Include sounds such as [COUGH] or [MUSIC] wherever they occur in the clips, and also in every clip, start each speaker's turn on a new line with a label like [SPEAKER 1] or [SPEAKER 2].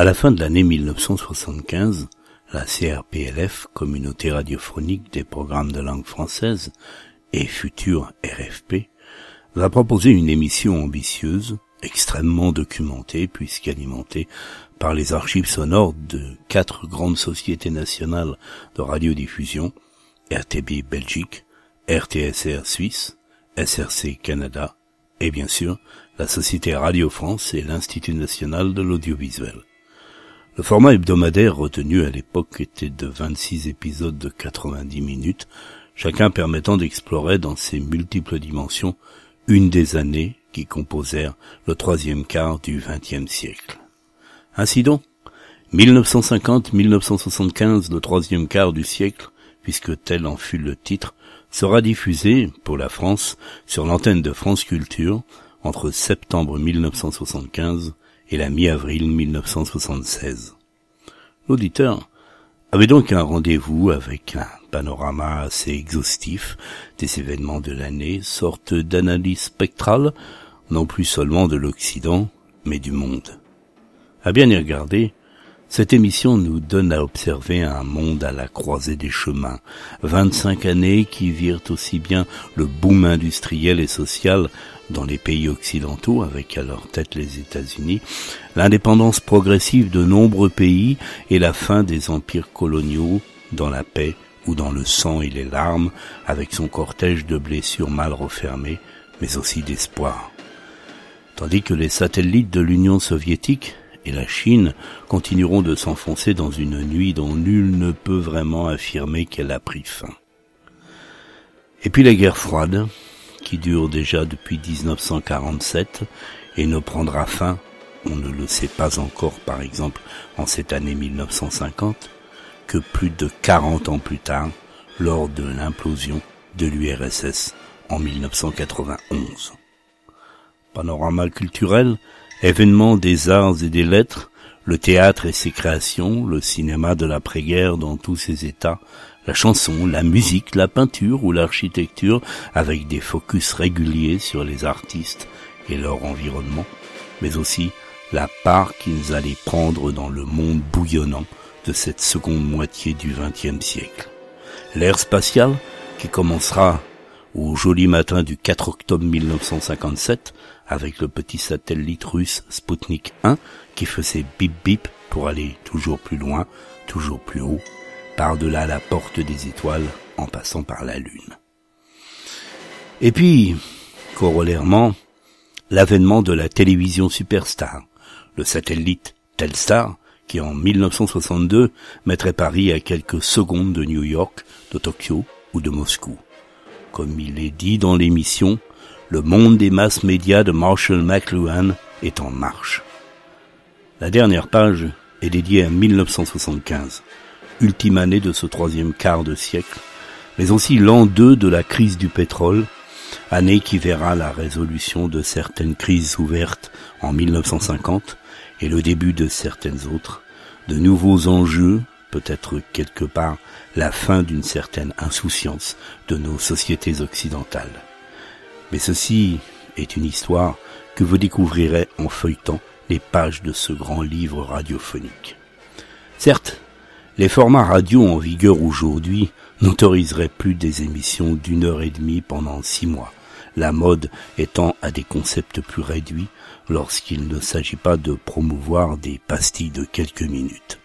[SPEAKER 1] À la fin de l'année 1975, la CRPLF, Communauté radiophonique des programmes de langue française, et future RFP, va proposer une émission ambitieuse, extrêmement documentée puisqu'alimentée par les archives sonores de quatre grandes sociétés nationales de radiodiffusion, RTB Belgique, RTSR Suisse, SRC Canada et bien sûr la Société Radio France et l'Institut national de l'audiovisuel. Le format hebdomadaire retenu à l'époque était de 26 épisodes de 90 minutes, chacun permettant d'explorer dans ses multiples dimensions une des années qui composèrent le troisième quart du XXe siècle. Ainsi donc, 1950-1975, le troisième quart du siècle, puisque tel en fut le titre, sera diffusé, pour la France, sur l'antenne de France Culture, entre septembre 1975 et la mi-avril 1976. L'auditeur avait donc un rendez-vous avec un panorama assez exhaustif des événements de l'année, sorte d'analyse spectrale, non plus seulement de l'Occident, mais du monde. À bien y regarder, cette émission nous donne à observer un monde à la croisée des chemins, 25 années qui virent aussi bien le boom industriel et social dans les pays occidentaux, avec à leur tête les États-Unis, l'indépendance progressive de nombreux pays et la fin des empires coloniaux dans la paix ou dans le sang et les larmes, avec son cortège de blessures mal refermées, mais aussi d'espoir. Tandis que les satellites de l'Union soviétique et la Chine continueront de s'enfoncer dans une nuit dont nul ne peut vraiment affirmer qu'elle a pris fin. Et puis la guerre froide, qui dure déjà depuis 1947 et ne prendra fin, on ne le sait pas encore par exemple en cette année 1950, que plus de 40 ans plus tard, lors de l'implosion de l'URSS en 1991. Panorama culturel, Événements des arts et des lettres, le théâtre et ses créations, le cinéma de l'après-guerre dans tous ses états, la chanson, la musique, la peinture ou l'architecture avec des focus réguliers sur les artistes et leur environnement, mais aussi la part qu'ils allaient prendre dans le monde bouillonnant de cette seconde moitié du XXe siècle. L'ère spatiale, qui commencera au joli matin du 4 octobre 1957 avec le petit satellite russe Sputnik 1 qui faisait bip bip pour aller toujours plus loin, toujours plus haut, par-delà la porte des étoiles en passant par la Lune. Et puis, corollairement, l'avènement de la télévision superstar, le satellite Telstar, qui en 1962 mettrait Paris à quelques secondes de New York, de Tokyo ou de Moscou. Comme il est dit dans l'émission, le monde des masses médias de Marshall McLuhan est en marche. La dernière page est dédiée à 1975, ultime année de ce troisième quart de siècle, mais aussi l'an 2 de la crise du pétrole, année qui verra la résolution de certaines crises ouvertes en 1950 et le début de certaines autres, de nouveaux enjeux, peut-être quelque part la fin d'une certaine insouciance de nos sociétés occidentales. Mais ceci est une histoire que vous découvrirez en feuilletant les pages de ce grand livre radiophonique. Certes, les formats radio en vigueur aujourd'hui n'autoriseraient plus des émissions d'une heure et demie pendant six mois, la mode étant à des concepts plus réduits lorsqu'il ne s'agit pas de promouvoir des pastilles de quelques minutes.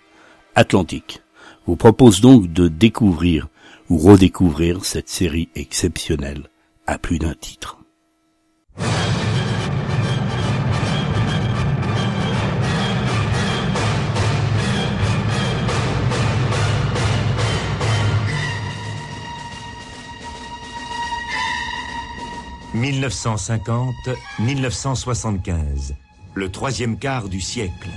[SPEAKER 1] Atlantique vous propose donc de découvrir ou redécouvrir cette série exceptionnelle à plus d'un titre.
[SPEAKER 2] « 1950-1975, le troisième quart du siècle.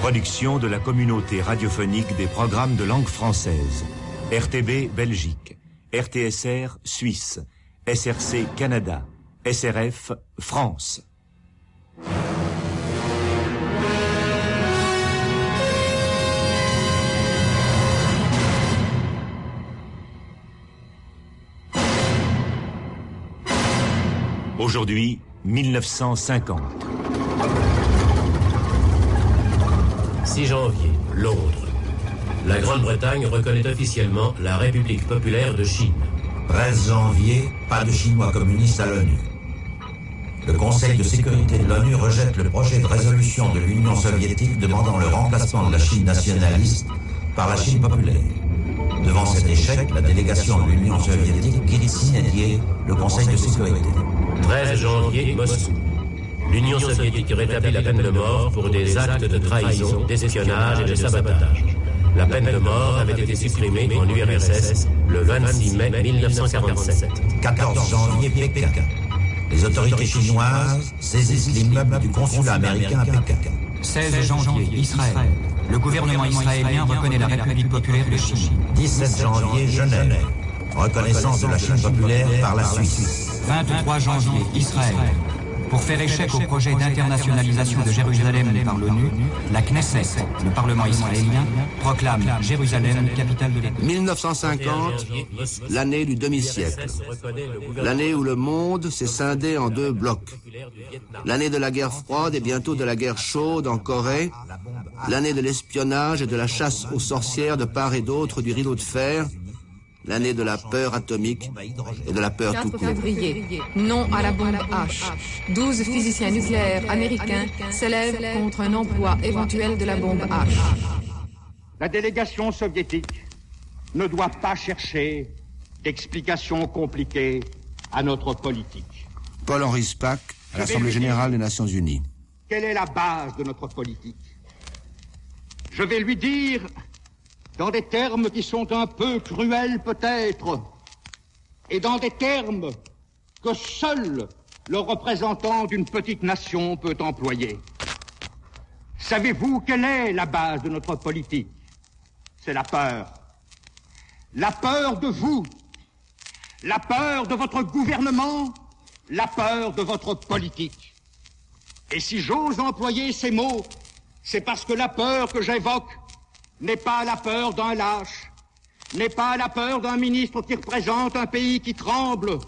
[SPEAKER 2] Production de la communauté radiophonique des programmes de langue française. RTB Belgique, RTSR Suisse, SRC Canada, SRF France. Aujourd'hui, 1950.
[SPEAKER 3] 6 janvier, Londres. La Grande-Bretagne reconnaît officiellement la République populaire de Chine.
[SPEAKER 4] 13 janvier, pas de Chinois communistes à l'ONU. Le Conseil de sécurité de l'ONU rejette le projet de résolution de l'Union soviétique demandant le remplacement de la Chine nationaliste par la Chine populaire. Devant cet échec, la délégation de l'Union soviétique quitte signer le Conseil de sécurité.
[SPEAKER 3] 13 janvier, Moscou. L'Union soviétique rétablit la peine de mort pour des actes de trahison, d'espionnage et de sabotage. La peine de mort avait été supprimée en URSS le 26 mai 1947.
[SPEAKER 4] 14 janvier, Pékin. Les autorités chinoises saisissent l'immeuble du consulat américain à Pékin.
[SPEAKER 5] 16 janvier, Israël. Le gouvernement israélien reconnaît la République populaire de Chine.
[SPEAKER 4] 17 janvier, Genève. Reconnaissance de la Chine populaire par la Suisse.
[SPEAKER 5] 23 janvier, Israël. Pour faire échec au projet d'internationalisation de Jérusalem par l'ONU, la Knesset, le Parlement israélien, proclame Jérusalem capitale de l'État.
[SPEAKER 6] 1950, l'année du demi-siècle. L'année où le monde s'est scindé en deux blocs. L'année de la guerre froide et bientôt de la guerre chaude en Corée. L'année de l'espionnage et de la chasse aux sorcières de part et d'autre du rideau de fer l'année de la peur atomique et de la peur tout court.
[SPEAKER 7] février, non à la bombe H. 12 physiciens nucléaires américains s'élèvent contre un emploi éventuel de la bombe H.
[SPEAKER 8] La délégation soviétique ne doit pas chercher d'explications compliquées à notre politique.
[SPEAKER 6] Paul-Henri Spack, à l'Assemblée générale des Nations unies.
[SPEAKER 8] Quelle est la base de notre politique? Je vais lui dire dans des termes qui sont un peu cruels peut-être, et dans des termes que seul le représentant d'une petite nation peut employer. Savez-vous quelle est la base de notre politique? C'est la peur. La peur de vous, la peur de votre gouvernement, la peur de votre politique. Et si j'ose employer ces mots, c'est parce que la peur que j'évoque n'est pas la peur d'un lâche, n'est pas la peur d'un ministre qui représente un pays qui tremble,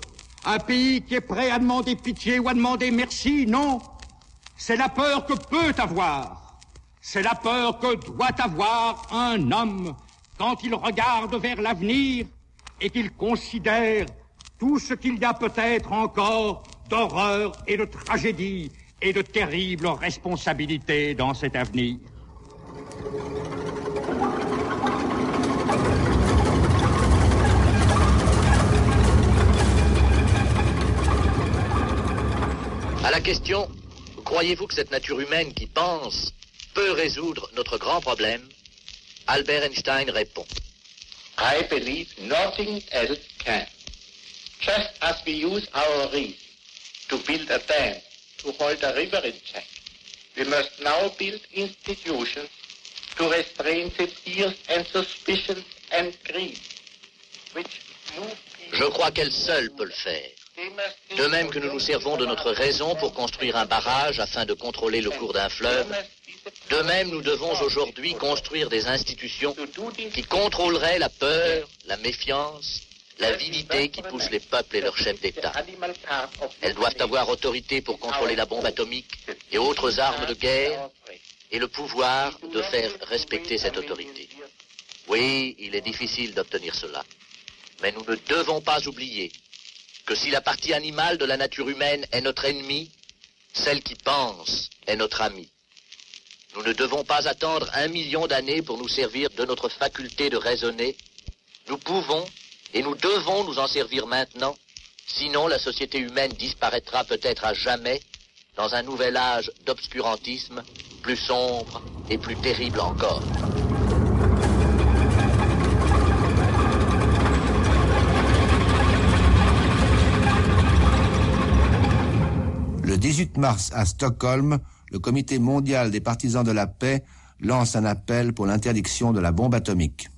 [SPEAKER 8] un pays qui est prêt à demander pitié ou à demander merci, non. C'est la peur que peut avoir, c'est la peur que doit avoir un homme quand il regarde vers l'avenir et qu'il considère tout ce qu'il y a peut-être encore d'horreur et de tragédie et de terribles responsabilités dans cet avenir.
[SPEAKER 9] À la question Croyez-vous que cette nature humaine qui pense peut résoudre notre grand problème? Albert Einstein répond
[SPEAKER 10] I believe nothing else can. Just as we use our reason to build a dam to hold a river in check, we must now build institutions to restrain the fears and suspicions and greed, which move
[SPEAKER 9] Je crois qu'elle seule peut le faire. De même que nous nous servons de notre raison pour construire un barrage afin de contrôler le cours d'un fleuve, de même nous devons aujourd'hui construire des institutions qui contrôleraient la peur, la méfiance, l'avidité qui pousse les peuples et leurs chefs d'État. Elles doivent avoir autorité pour contrôler la bombe atomique et autres armes de guerre et le pouvoir de faire respecter cette autorité. Oui, il est difficile d'obtenir cela. Mais nous ne devons pas oublier que si la partie animale de la nature humaine est notre ennemi, celle qui pense est notre ami. Nous ne devons pas attendre un million d'années pour nous servir de notre faculté de raisonner. Nous pouvons et nous devons nous en servir maintenant, sinon la société humaine disparaîtra peut-être à jamais dans un nouvel âge d'obscurantisme plus sombre et plus terrible encore.
[SPEAKER 6] Le 18 mars à Stockholm, le Comité mondial des partisans de la paix lance un appel pour l'interdiction de la bombe atomique.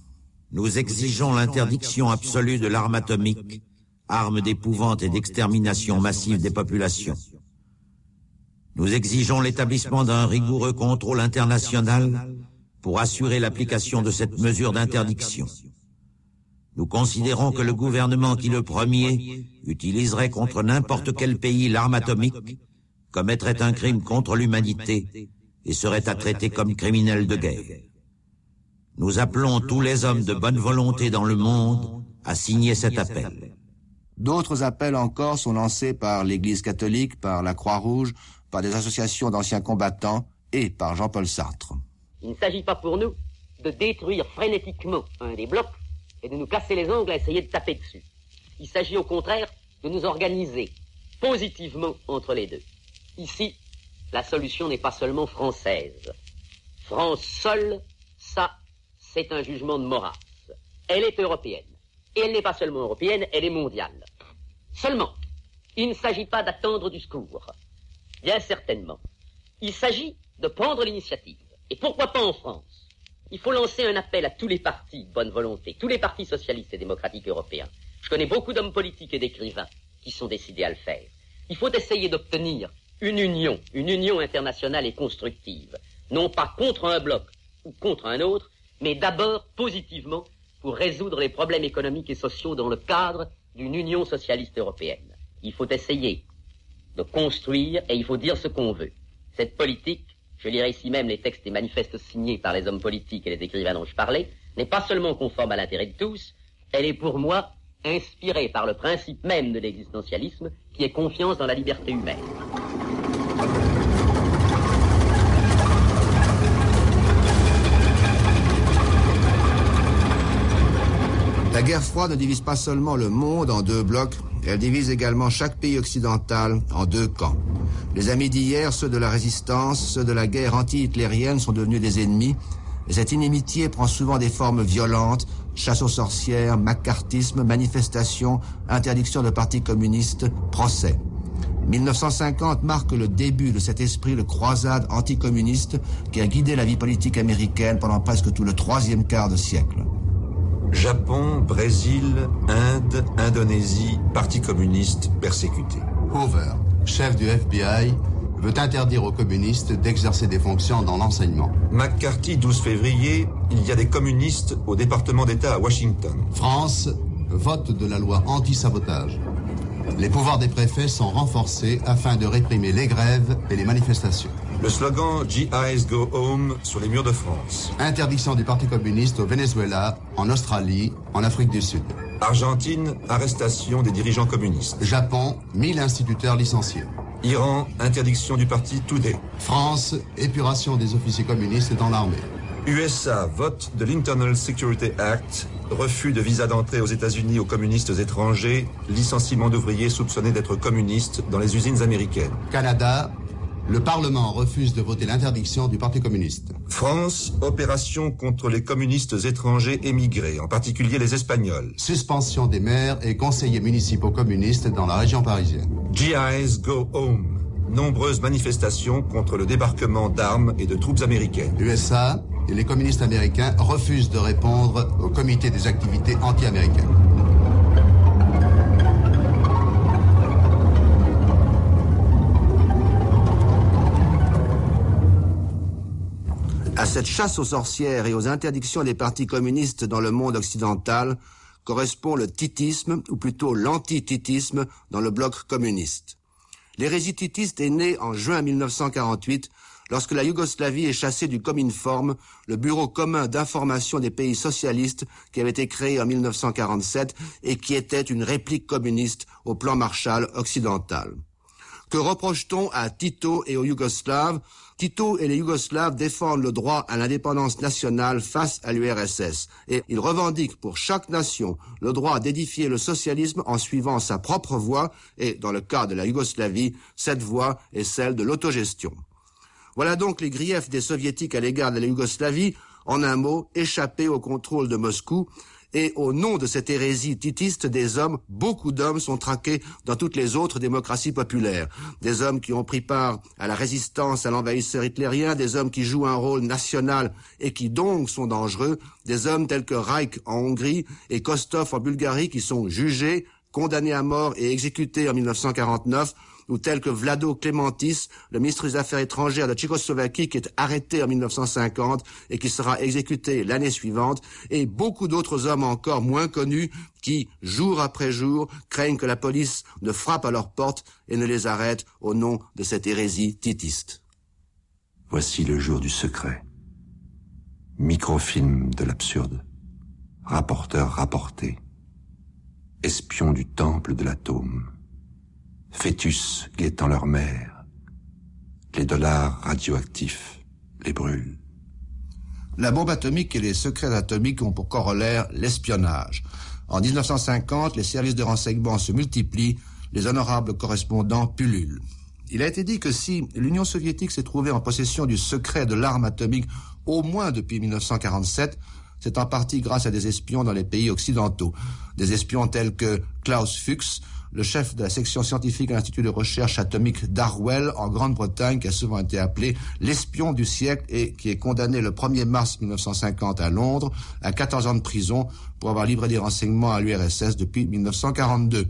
[SPEAKER 4] Nous exigeons l'interdiction absolue de l'arme atomique, arme d'épouvante et d'extermination massive des populations. Nous exigeons l'établissement d'un rigoureux contrôle international pour assurer l'application de cette mesure d'interdiction. Nous considérons que le gouvernement qui le premier utiliserait contre n'importe quel pays l'arme atomique commettrait un crime contre l'humanité et serait à traiter comme criminel de guerre. Nous appelons tous les hommes de bonne volonté dans le monde à signer cet appel.
[SPEAKER 6] D'autres appels encore sont lancés par l'Église catholique, par la Croix-Rouge, par des associations d'anciens combattants et par Jean-Paul Sartre.
[SPEAKER 11] Il ne s'agit pas pour nous de détruire frénétiquement un des blocs et de nous casser les ongles à essayer de taper dessus. Il s'agit au contraire de nous organiser positivement entre les deux. Ici, la solution n'est pas seulement française. France seule, ça, c'est un jugement de Maurras. Elle est européenne. Et elle n'est pas seulement européenne, elle est mondiale. Seulement, il ne s'agit pas d'attendre du secours. Bien certainement. Il s'agit de prendre l'initiative. Et pourquoi pas en France? Il faut lancer un appel à tous les partis de bonne volonté, tous les partis socialistes et démocratiques européens. Je connais beaucoup d'hommes politiques et d'écrivains qui sont décidés à le faire. Il faut essayer d'obtenir une union, une union internationale et constructive, non pas contre un bloc ou contre un autre, mais d'abord positivement pour résoudre les problèmes économiques et sociaux dans le cadre d'une union socialiste européenne. Il faut essayer de construire et il faut dire ce qu'on veut. Cette politique, je lirai ici même les textes et manifestes signés par les hommes politiques et les écrivains dont je parlais, n'est pas seulement conforme à l'intérêt de tous, elle est pour moi inspirée par le principe même de l'existentialisme qui est confiance dans la liberté humaine.
[SPEAKER 6] La guerre froide ne divise pas seulement le monde en deux blocs, elle divise également chaque pays occidental en deux camps. Les amis d'hier, ceux de la résistance, ceux de la guerre anti-hitlérienne sont devenus des ennemis, et cette inimitié prend souvent des formes violentes, chasse aux sorcières, macartisme, manifestations, interdiction de partis communistes, procès. 1950 marque le début de cet esprit de croisade anticommuniste qui a guidé la vie politique américaine pendant presque tout le troisième quart de siècle.
[SPEAKER 12] Japon, Brésil, Inde, Indonésie, Parti communiste persécuté.
[SPEAKER 13] Hoover, chef du FBI, veut interdire aux communistes d'exercer des fonctions dans l'enseignement.
[SPEAKER 12] McCarthy, 12 février, il y a des communistes au département d'État à Washington.
[SPEAKER 13] France, vote de la loi anti-sabotage. Les pouvoirs des préfets sont renforcés afin de réprimer les grèves et les manifestations.
[SPEAKER 12] Le slogan GIs Go Home sur les murs de France.
[SPEAKER 13] Interdiction du Parti communiste au Venezuela, en Australie, en Afrique du Sud.
[SPEAKER 12] Argentine, arrestation des dirigeants communistes.
[SPEAKER 13] Japon, 1000 instituteurs licenciés.
[SPEAKER 12] Iran, interdiction du parti Today.
[SPEAKER 13] France, épuration des officiers communistes dans l'armée.
[SPEAKER 12] USA, vote de l'Internal Security Act, refus de visa d'entrée aux États-Unis aux communistes étrangers, licenciement d'ouvriers soupçonnés d'être communistes dans les usines américaines.
[SPEAKER 13] Canada, le Parlement refuse de voter l'interdiction du Parti communiste.
[SPEAKER 12] France, opération contre les communistes étrangers émigrés, en particulier les Espagnols.
[SPEAKER 13] Suspension des maires et conseillers municipaux communistes dans la région parisienne.
[SPEAKER 12] GIs Go Home. Nombreuses manifestations contre le débarquement d'armes et de troupes américaines.
[SPEAKER 13] USA et les communistes américains refusent de répondre au comité des activités anti-américaines.
[SPEAKER 6] À cette chasse aux sorcières et aux interdictions des partis communistes dans le monde occidental correspond le titisme, ou plutôt l'anti-titisme, dans le bloc communiste. L'hérésie titiste est née en juin 1948 lorsque la Yougoslavie est chassée du Cominform, le bureau commun d'information des pays socialistes qui avait été créé en 1947 et qui était une réplique communiste au plan Marshall occidental. Que reproche-t-on à Tito et aux Yougoslaves Tito et les Yougoslaves défendent le droit à l'indépendance nationale face à l'URSS et ils revendiquent pour chaque nation le droit d'édifier le socialisme en suivant sa propre voie. Et, dans le cas de la Yougoslavie, cette voie est celle de l'autogestion. Voilà donc les griefs des soviétiques à l'égard de la Yougoslavie, en un mot, échapper au contrôle de Moscou, et au nom de cette hérésie titiste, des hommes, beaucoup d'hommes sont traqués dans toutes les autres démocraties populaires. Des hommes qui ont pris part à la résistance à l'envahisseur hitlérien, des hommes qui jouent un rôle national et qui donc sont dangereux, des hommes tels que Reich en Hongrie et Kostov en Bulgarie qui sont jugés, condamnés à mort et exécutés en 1949, ou tels que Vlado Clémentis, le ministre des Affaires étrangères de Tchécoslovaquie qui est arrêté en 1950 et qui sera exécuté l'année suivante, et beaucoup d'autres hommes encore moins connus qui, jour après jour, craignent que la police ne frappe à leur porte et ne les arrête au nom de cette hérésie titiste.
[SPEAKER 12] Voici le jour du secret. Microfilm de l'absurde. Rapporteur rapporté. Espion du temple de l'atome. Fœtus guettant leur mère. Les dollars radioactifs les brûlent.
[SPEAKER 6] La bombe atomique et les secrets atomiques ont pour corollaire l'espionnage. En 1950, les services de renseignement se multiplient, les honorables correspondants pullulent. Il a été dit que si l'Union soviétique s'est trouvée en possession du secret de l'arme atomique au moins depuis 1947, c'est en partie grâce à des espions dans les pays occidentaux. Des espions tels que Klaus Fuchs, le chef de la section scientifique à l'Institut de recherche atomique d'Arwell en Grande-Bretagne, qui a souvent été appelé l'espion du siècle et qui est condamné le 1er mars 1950 à Londres à 14 ans de prison pour avoir livré des renseignements à l'URSS depuis 1942.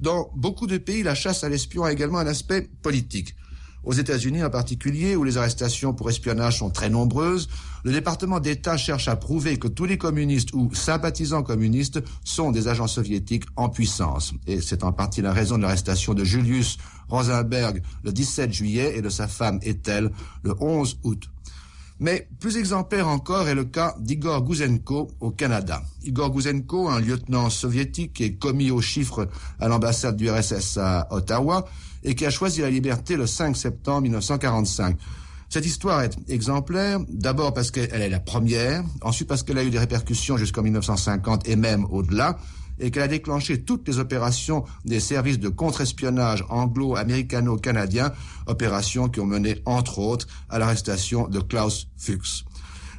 [SPEAKER 6] Dans beaucoup de pays, la chasse à l'espion a également un aspect politique. Aux États-Unis en particulier, où les arrestations pour espionnage sont très nombreuses, le département d'État cherche à prouver que tous les communistes ou sympathisants communistes sont des agents soviétiques en puissance. Et c'est en partie la raison de l'arrestation de Julius Rosenberg le 17 juillet et de sa femme Ethel le 11 août. Mais plus exemplaire encore est le cas d'Igor Gouzenko au Canada. Igor Gouzenko, un lieutenant soviétique qui est commis aux chiffres à l'ambassade du RSS à Ottawa et qui a choisi la liberté le 5 septembre 1945. Cette histoire est exemplaire, d'abord parce qu'elle est la première, ensuite parce qu'elle a eu des répercussions jusqu'en 1950 et même au-delà, et qu'elle a déclenché toutes les opérations des services de contre-espionnage anglo-américano-canadiens, opérations qui ont mené, entre autres, à l'arrestation de Klaus Fuchs.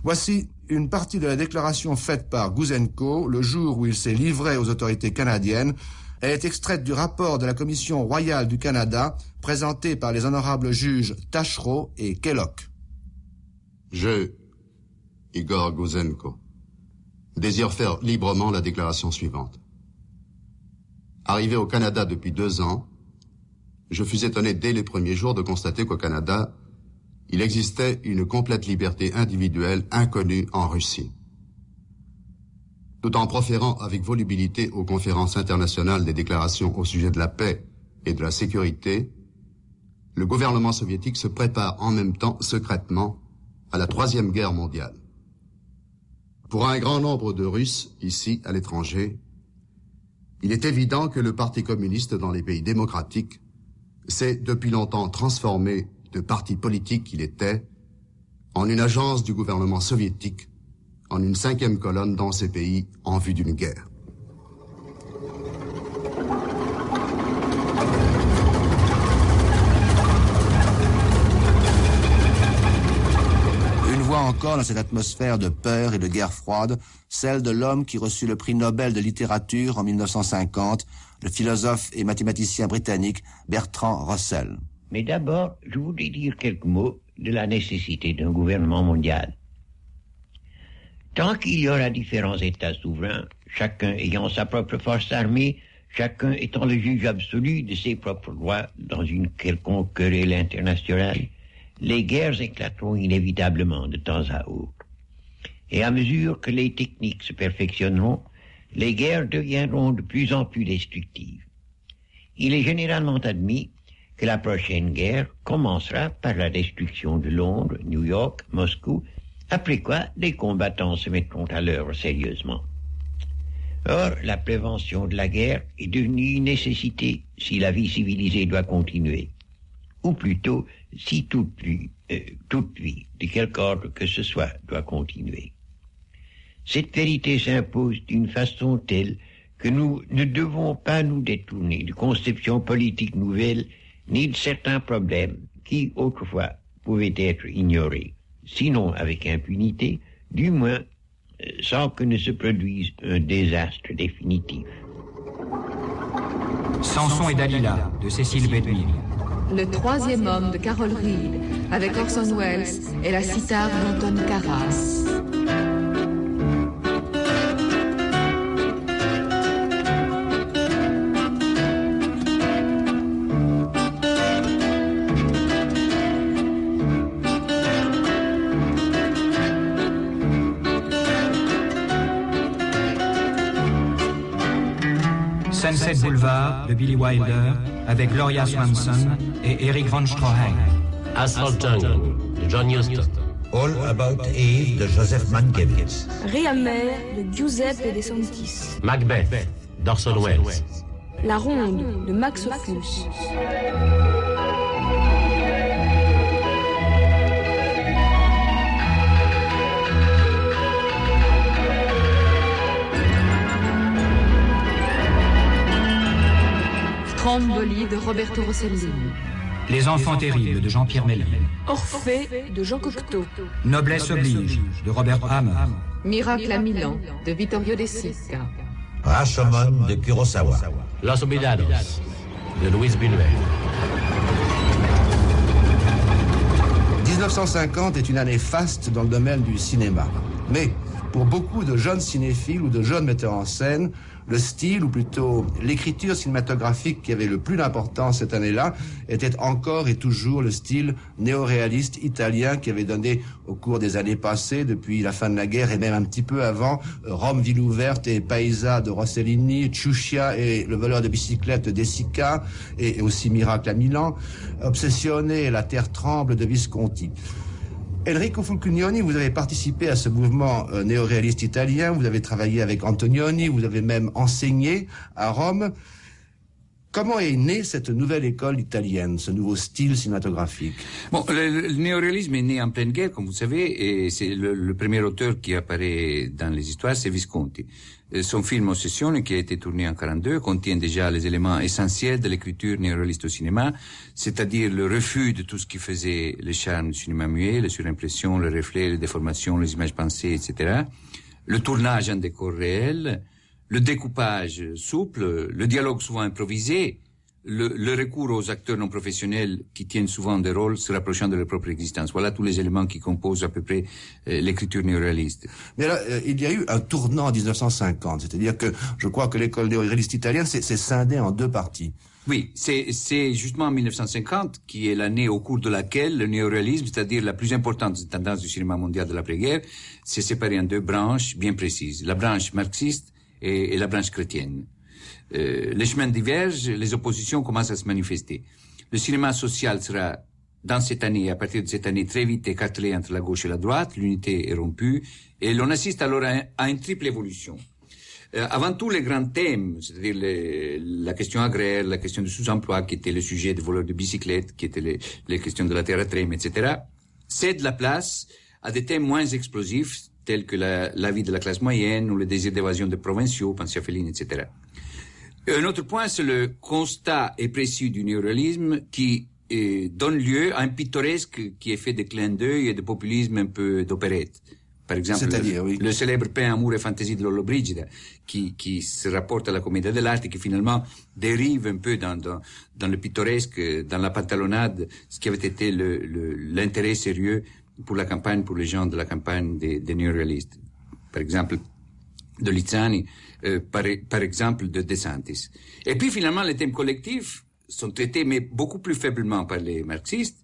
[SPEAKER 6] Voici une partie de la déclaration faite par Gouzenko le jour où il s'est livré aux autorités canadiennes elle est extraite du rapport de la Commission royale du Canada, présenté par les honorables juges Tachereau et Kellogg.
[SPEAKER 13] Je, Igor Gouzenko, désire faire librement la déclaration suivante. Arrivé au Canada depuis deux ans, je fus étonné dès les premiers jours de constater qu'au Canada, il existait une complète liberté individuelle inconnue en Russie tout en proférant avec volubilité aux conférences internationales des déclarations au sujet de la paix et de la sécurité, le gouvernement soviétique se prépare en même temps secrètement à la Troisième Guerre mondiale. Pour un grand nombre de Russes, ici, à l'étranger, il est évident que le Parti communiste dans les pays démocratiques s'est depuis longtemps transformé de parti politique qu'il était en une agence du gouvernement soviétique en une cinquième colonne dans ces pays en vue d'une guerre.
[SPEAKER 6] Une voix encore dans cette atmosphère de peur et de guerre froide, celle de l'homme qui reçut le prix Nobel de littérature en 1950, le philosophe et mathématicien britannique Bertrand Russell.
[SPEAKER 14] Mais d'abord, je voudrais dire quelques mots de la nécessité d'un gouvernement mondial. Tant qu'il y aura différents États souverains, chacun ayant sa propre force armée, chacun étant le juge absolu de ses propres lois dans une quelconque querelle internationale, les guerres éclateront inévitablement de temps à autre. Et à mesure que les techniques se perfectionneront, les guerres deviendront de plus en plus destructives. Il est généralement admis que la prochaine guerre commencera par la destruction de Londres, New York, Moscou après quoi les combattants se mettront à l'œuvre sérieusement. Or, la prévention de la guerre est devenue une nécessité si la vie civilisée doit continuer, ou plutôt si toute vie, euh, toute vie de quelque ordre que ce soit doit continuer. Cette vérité s'impose d'une façon telle que nous ne devons pas nous détourner de conceptions politiques nouvelles ni de certains problèmes qui, autrefois, pouvaient être ignorés sinon avec impunité, du moins euh, sans que ne se produise un désastre définitif.
[SPEAKER 5] Samson et Dalila de Cécile Bedwin.
[SPEAKER 7] Le troisième homme de Carol Reed, avec Orson Welles et la cithare d'Anton Carras.
[SPEAKER 5] 7 Boulevard de Billy Wilder avec Gloria Swanson et Eric von Stroheim.
[SPEAKER 3] Asphalt Jungle de John Huston.
[SPEAKER 4] All About Eve de Joseph Mankiewicz.
[SPEAKER 15] Réamer de Giuseppe De Santis.
[SPEAKER 3] Macbeth d'Orson Welles.
[SPEAKER 15] La Ronde de Max Ophuls.
[SPEAKER 7] Stromboli de Roberto Rossellini.
[SPEAKER 5] Les enfants terribles de Jean-Pierre Melville.
[SPEAKER 15] Orphée de Jean Cocteau.
[SPEAKER 5] Noblesse oblige de Robert Hammer.
[SPEAKER 7] Miracle à Milan de Vittorio De Sica.
[SPEAKER 4] Rashomon de Kurosawa.
[SPEAKER 3] Los Olvidados de Luis Buñuel.
[SPEAKER 6] 1950 est une année faste dans le domaine du cinéma. Mais pour beaucoup de jeunes cinéphiles ou de jeunes metteurs en scène, le style, ou plutôt l'écriture cinématographique qui avait le plus d'importance cette année-là, était encore et toujours le style néoréaliste italien qui avait donné au cours des années passées, depuis la fin de la guerre et même un petit peu avant, Rome, ville ouverte et Paisa de Rossellini, Ciuscia et le voleur de bicyclette de Sica, et aussi Miracle à Milan, Obsessione et La Terre tremble de Visconti. Enrico Fulcunioni, vous avez participé à ce mouvement euh, néoréaliste italien, vous avez travaillé avec Antonioni, vous avez même enseigné à Rome. Comment est née cette nouvelle école italienne, ce nouveau style cinématographique?
[SPEAKER 16] Bon, le, le néoréalisme est né en pleine guerre, comme vous savez, et c'est le, le, premier auteur qui apparaît dans les histoires, c'est Visconti. Son film Ossession, qui a été tourné en 42, contient déjà les éléments essentiels de l'écriture néoréaliste au cinéma, c'est-à-dire le refus de tout ce qui faisait le charme du cinéma muet, la surimpression, le reflet, les déformations, les images pensées, etc. Le tournage en décor réel, le découpage souple, le dialogue souvent improvisé, le, le, recours aux acteurs non professionnels qui tiennent souvent des rôles se rapprochant de leur propre existence. Voilà tous les éléments qui composent à peu près euh, l'écriture néoréaliste.
[SPEAKER 6] Mais là, euh, il y a eu un tournant en 1950, c'est-à-dire que je crois que l'école néoréaliste italienne s'est scindée en deux parties.
[SPEAKER 16] Oui, c'est justement en 1950 qui est l'année au cours de laquelle le néoréalisme, c'est-à-dire la plus importante des tendances du cinéma mondial de l'après-guerre, s'est séparé en deux branches bien précises. La branche marxiste et, et la branche chrétienne. Euh, les chemins divergent, les oppositions commencent à se manifester. Le cinéma social sera, dans cette année, à partir de cette année, très vite écartelé entre la gauche et la droite, l'unité est rompue, et l'on assiste alors à, une triple évolution. Euh, avant tout, les grands thèmes, c'est-à-dire la question agraire, la question du sous-emploi, qui était le sujet des voleurs de bicyclettes, qui étaient les, les questions de la terre à trême, etc., cèdent la place à des thèmes moins explosifs, tels que la, la vie de la classe moyenne ou le désir d'évasion des provinciaux, pensez à Féline, etc. Un autre point, c'est le constat et précis du néoréalisme qui euh, donne lieu à un pittoresque qui est fait de clins d'œil et de populisme un peu d'opérette. Par exemple, le,
[SPEAKER 6] oui.
[SPEAKER 16] le, célèbre peint Amour et fantaisie de Lollobrigida, qui, qui se rapporte à la comédie de l'art et qui finalement dérive un peu dans, dans, dans, le pittoresque, dans la pantalonnade, ce qui avait été l'intérêt le, sérieux pour la campagne, pour les gens de la campagne des, des néoréalistes. Par exemple, de Lizzani, euh, par, par, exemple de De Santis. Et puis finalement, les thèmes collectifs sont traités, mais beaucoup plus faiblement par les marxistes,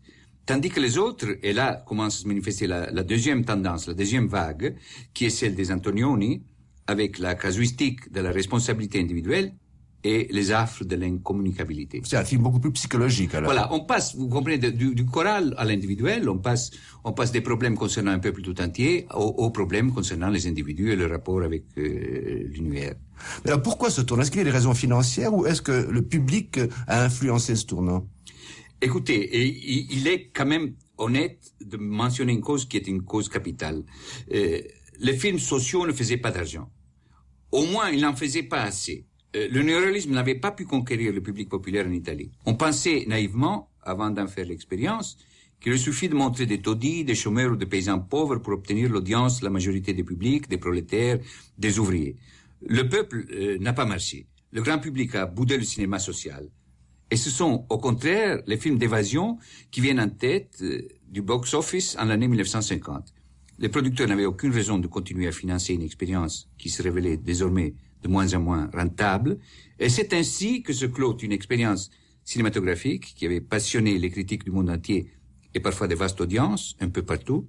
[SPEAKER 16] tandis que les autres, et là commence à se manifester la, la deuxième tendance, la deuxième vague, qui est celle des Antonioni, avec la casuistique de la responsabilité individuelle, et les affres de l'incommunicabilité.
[SPEAKER 6] C'est un film beaucoup plus psychologique, alors.
[SPEAKER 16] Voilà, on passe, vous comprenez, du, du, choral à l'individuel, on passe, on passe des problèmes concernant un peuple tout entier aux, aux problèmes concernant les individus et le rapport avec euh, l'univers.
[SPEAKER 6] Mais alors pourquoi ce tournant? Est-ce qu'il y a des raisons financières ou est-ce que le public a influencé ce tournant?
[SPEAKER 16] Écoutez, et, il est quand même honnête de mentionner une cause qui est une cause capitale. Euh, les films sociaux ne faisaient pas d'argent. Au moins, ils n'en faisaient pas assez le néoréalisme n'avait pas pu conquérir le public populaire en Italie. On pensait naïvement, avant d'en faire l'expérience, qu'il suffit de montrer des taudis, des chômeurs ou des paysans pauvres pour obtenir l'audience de la majorité des publics, des prolétaires, des ouvriers. Le peuple euh, n'a pas marché. Le grand public a boudé le cinéma social. Et ce sont, au contraire, les films d'évasion qui viennent en tête euh, du box-office en l'année 1950. Les producteurs n'avaient aucune raison de continuer à financer une expérience qui se révélait désormais de moins en moins rentable. Et c'est ainsi que se clôt une expérience cinématographique qui avait passionné les critiques du monde entier et parfois des vastes audiences un peu partout,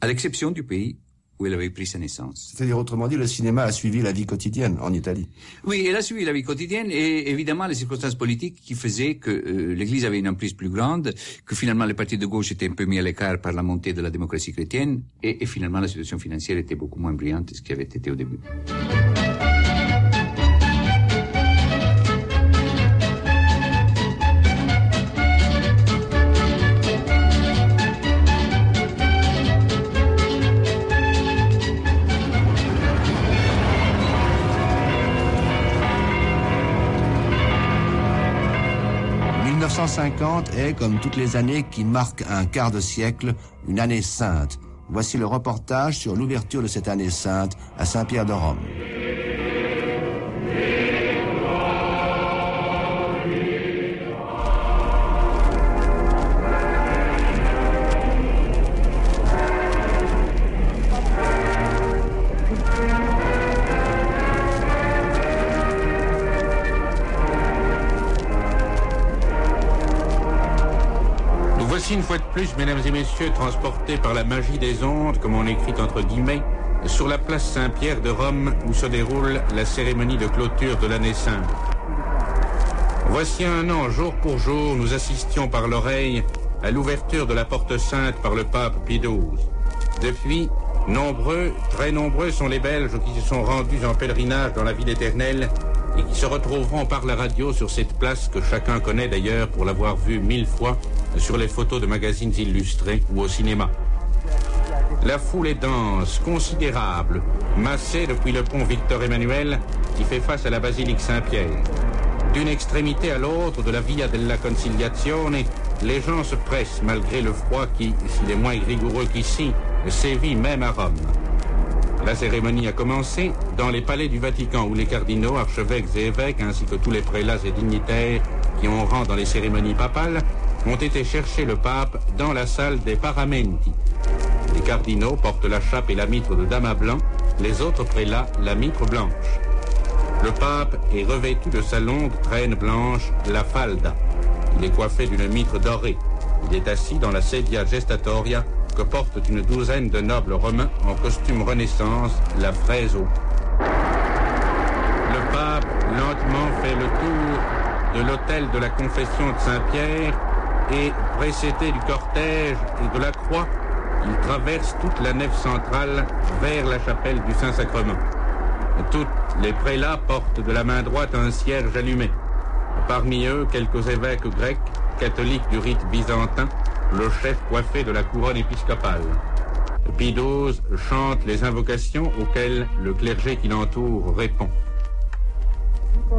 [SPEAKER 16] à l'exception du pays où elle avait pris sa naissance.
[SPEAKER 6] C'est-à-dire, autrement dit, le cinéma a suivi la vie quotidienne en Italie.
[SPEAKER 16] Oui, elle a suivi la vie quotidienne et évidemment les circonstances politiques qui faisaient que euh, l'Église avait une emprise plus grande, que finalement les partis de gauche étaient un peu mis à l'écart par la montée de la démocratie chrétienne et, et finalement la situation financière était beaucoup moins brillante que ce qui avait été au début.
[SPEAKER 6] 1950 est, comme toutes les années qui marquent un quart de siècle, une année sainte. Voici le reportage sur l'ouverture de cette année sainte à Saint-Pierre de Rome.
[SPEAKER 17] Une fois de plus, mesdames et messieurs, transportés par la magie des ondes, comme on écrit entre guillemets, sur la place Saint-Pierre de Rome où se déroule la cérémonie de clôture de l'année sainte. Voici un an, jour pour jour, nous assistions par l'oreille à l'ouverture de la porte sainte par le pape Pie XII. Depuis, nombreux, très nombreux sont les Belges qui se sont rendus en pèlerinage dans la ville éternelle et qui se retrouveront par la radio sur cette place que chacun connaît d'ailleurs pour l'avoir vue mille fois sur les photos de magazines illustrés ou au cinéma. La foule est dense, considérable, massée depuis le pont Victor Emmanuel qui fait face à la basilique Saint-Pierre. D'une extrémité à l'autre de la Via della Conciliazione, les gens se pressent malgré le froid qui, s'il est moins rigoureux qu'ici, sévit même à Rome. La cérémonie a commencé dans les palais du Vatican où les cardinaux, archevêques et évêques, ainsi que tous les prélats et dignitaires qui ont rang dans les cérémonies papales, ont été chercher le pape dans la salle des Paramenti. Les cardinaux portent la chape et la mitre de dama blanc, les autres prélats la mitre blanche. Le pape est revêtu de sa longue traîne blanche, la falda. Il est coiffé d'une mitre dorée. Il est assis dans la sedia gestatoria que portent une douzaine de nobles romains en costume renaissance, la fraise au. Le pape lentement fait le tour de l'hôtel de la confession de Saint-Pierre et, précédé du cortège et de la croix, il traverse toute la nef centrale vers la chapelle du Saint-Sacrement. Toutes les prélats portent de la main droite un cierge allumé. Parmi eux, quelques évêques grecs, catholiques du rite byzantin, le chef coiffé de la couronne épiscopale. Pie chante les invocations auxquelles le clergé qui l'entoure répond. Le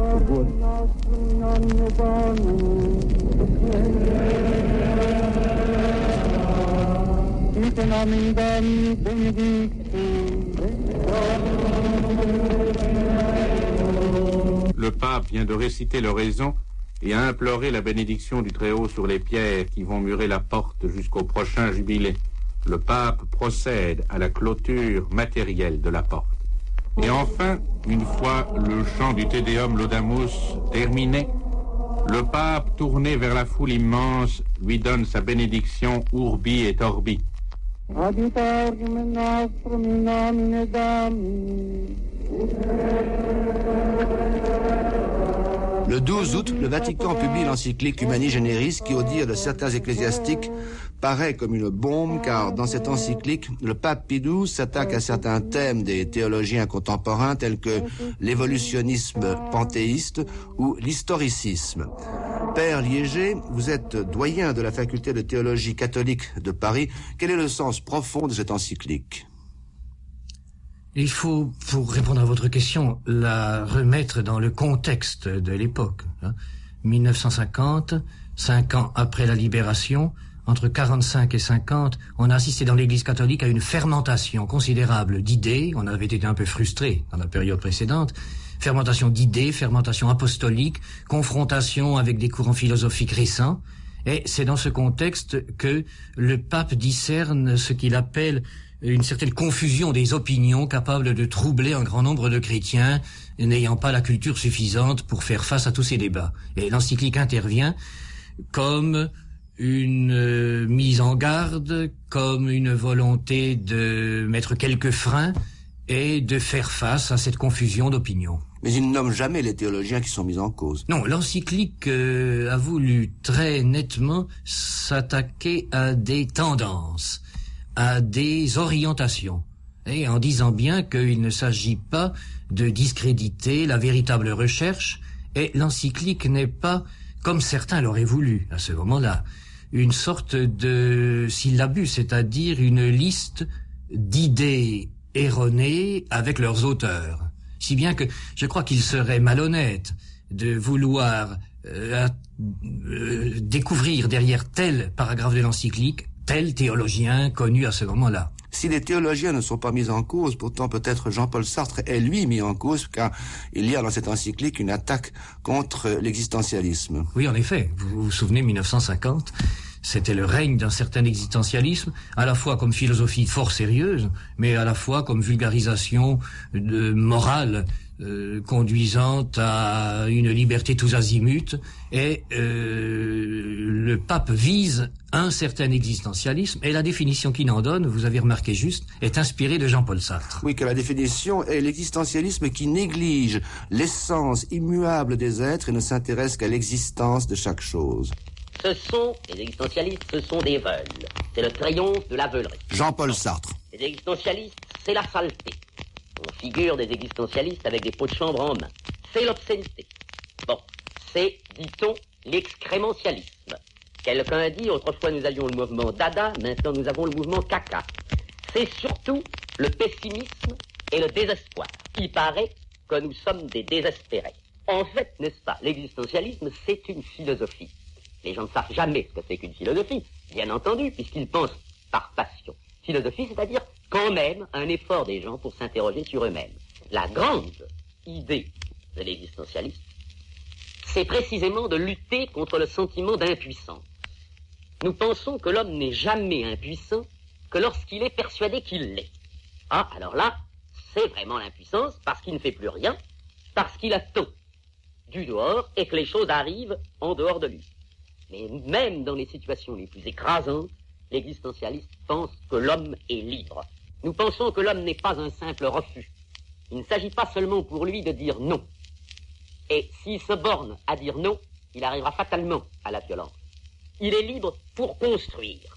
[SPEAKER 17] pape vient de réciter l'oraison et a imploré la bénédiction du Très-Haut sur les pierres qui vont murer la porte jusqu'au prochain jubilé. Le pape procède à la clôture matérielle de la porte. Et enfin, une fois le chant du Te Deum Laudamus terminé, le pape, tourné vers la foule immense, lui donne sa bénédiction urbi et orbi.
[SPEAKER 6] Le 12 août, le Vatican publie l'encyclique Humani Generis qui, au dire de certains ecclésiastiques, paraît comme une bombe car dans cette encyclique, le pape Pidou s'attaque à certains thèmes des théologiens contemporains tels que l'évolutionnisme panthéiste ou l'historicisme. Père Liéger, vous êtes doyen de la faculté de théologie catholique de Paris. Quel est le sens profond de cette encyclique?
[SPEAKER 18] Il faut, pour répondre à votre question, la remettre dans le contexte de l'époque. 1950, hein. cinq ans après la libération, entre 45 et 50, on a assisté dans l'Église catholique à une fermentation considérable d'idées. On avait été un peu frustré dans la période précédente. Fermentation d'idées, fermentation apostolique, confrontation avec des courants philosophiques récents. Et c'est dans ce contexte que le pape discerne ce qu'il appelle une certaine confusion des opinions capable de troubler un grand nombre de chrétiens n'ayant pas la culture suffisante pour faire face à tous ces débats. Et l'encyclique intervient comme une euh, mise en garde, comme une volonté de mettre quelques freins et de faire face à cette confusion d'opinion.
[SPEAKER 6] Mais il ne nomme jamais les théologiens qui sont mis en cause.
[SPEAKER 18] Non, l'encyclique euh, a voulu très nettement s'attaquer à des tendances, à des orientations, et en disant bien qu'il ne s'agit pas de discréditer la véritable recherche, et l'encyclique n'est pas, comme certains l'auraient voulu à ce moment-là, une sorte de syllabus, c'est-à-dire une liste d'idées erronées avec leurs auteurs. Si bien que je crois qu'il serait malhonnête de vouloir euh, euh, découvrir derrière tel paragraphe de l'encyclique tel théologien connu à ce moment-là.
[SPEAKER 6] Si les théologiens ne sont pas mis en cause, pourtant peut-être Jean-Paul Sartre est lui mis en cause, car il y a dans cette encyclique une attaque contre l'existentialisme.
[SPEAKER 18] Oui, en effet. Vous vous souvenez, 1950 c'était le règne d'un certain existentialisme, à la fois comme philosophie fort sérieuse, mais à la fois comme vulgarisation de morale euh, conduisant à une liberté tous azimuts. Et euh, le pape vise un certain existentialisme, et la définition qu'il en donne, vous avez remarqué juste, est inspirée de Jean-Paul Sartre.
[SPEAKER 6] Oui, que la définition est l'existentialisme qui néglige l'essence immuable des êtres et ne s'intéresse qu'à l'existence de chaque chose.
[SPEAKER 11] Ce sont, les existentialistes, ce sont des veules. C'est le triomphe de la veulerie.
[SPEAKER 6] Jean-Paul Sartre.
[SPEAKER 11] Les existentialistes, c'est la saleté. On figure des existentialistes avec des pots de chambre en main. C'est l'obscénité. Bon, c'est, dit-on, l'excrémentialisme. Quelqu'un dit, autrefois nous avions le mouvement Dada, maintenant nous avons le mouvement Caca. C'est surtout le pessimisme et le désespoir. Il paraît que nous sommes des désespérés. En fait, n'est-ce pas, l'existentialisme, c'est une philosophie. Les gens ne savent jamais ce que c'est qu'une philosophie, bien entendu, puisqu'ils pensent par passion. Philosophie, c'est-à-dire quand même un effort des gens pour s'interroger sur eux-mêmes. La grande idée de l'existentialiste, c'est précisément de lutter contre le sentiment d'impuissance. Nous pensons que l'homme n'est jamais impuissant que lorsqu'il est persuadé qu'il l'est. Ah, alors là, c'est vraiment l'impuissance parce qu'il ne fait plus rien, parce qu'il a tout du dehors et que les choses arrivent en dehors de lui. Mais même dans les situations les plus écrasantes, l'existentialiste pense que l'homme est libre. Nous pensons que l'homme n'est pas un simple refus. Il ne s'agit pas seulement pour lui de dire non. Et s'il se borne à dire non, il arrivera fatalement à la violence. Il est libre pour construire.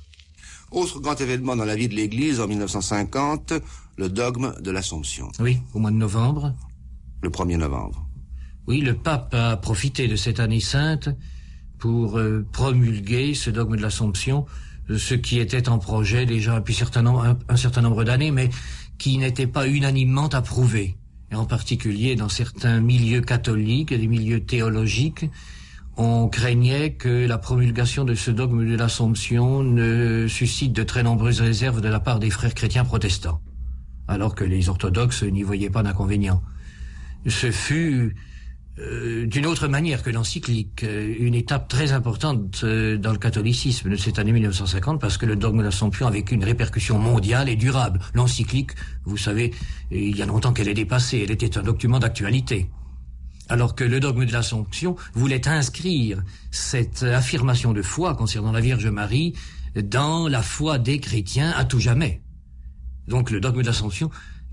[SPEAKER 6] Autre grand événement dans la vie de l'Église en 1950, le dogme de l'Assomption.
[SPEAKER 18] Oui, au mois de novembre.
[SPEAKER 6] Le 1er novembre.
[SPEAKER 18] Oui, le pape a profité de cette année sainte pour euh, promulguer ce dogme de l'Assomption, ce qui était en projet déjà depuis nombre, un, certain nombre d'années, mais qui n'était pas unanimement approuvé. Et en particulier dans certains milieux catholiques et des milieux théologiques, on craignait que la promulgation de ce dogme de l'Assomption ne suscite de très nombreuses réserves de la part des frères chrétiens protestants, alors que les orthodoxes n'y voyaient pas d'inconvénient. Ce fut euh, d'une autre manière que l'encyclique, euh, une étape très importante euh, dans le catholicisme de cette année 1950, parce que le dogme de l'Assomption avait une répercussion mondiale et durable. L'encyclique, vous savez, il y a longtemps qu'elle est dépassée, elle était un document d'actualité. Alors que le dogme de l'Assomption voulait inscrire cette affirmation de foi concernant la Vierge Marie dans la foi des chrétiens à tout jamais. Donc le dogme de l'Assomption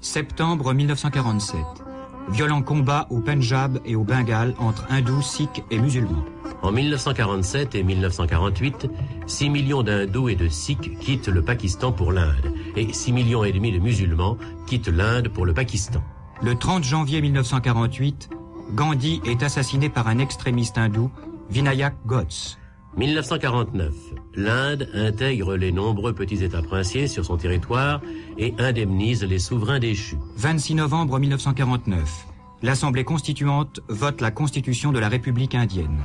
[SPEAKER 5] Septembre 1947. Violent combat au Punjab et au Bengale entre hindous, sikhs et musulmans.
[SPEAKER 3] En 1947 et 1948, 6 millions d'hindous et de sikhs quittent le Pakistan pour l'Inde et 6 millions et demi de musulmans quittent l'Inde pour le Pakistan.
[SPEAKER 5] Le 30 janvier 1948, Gandhi est assassiné par un extrémiste hindou, Vinayak Godse.
[SPEAKER 3] 1949. L'Inde intègre les nombreux petits États princiers sur son territoire et indemnise les souverains déchus.
[SPEAKER 5] 26 novembre 1949. L'Assemblée constituante vote la Constitution de la République indienne.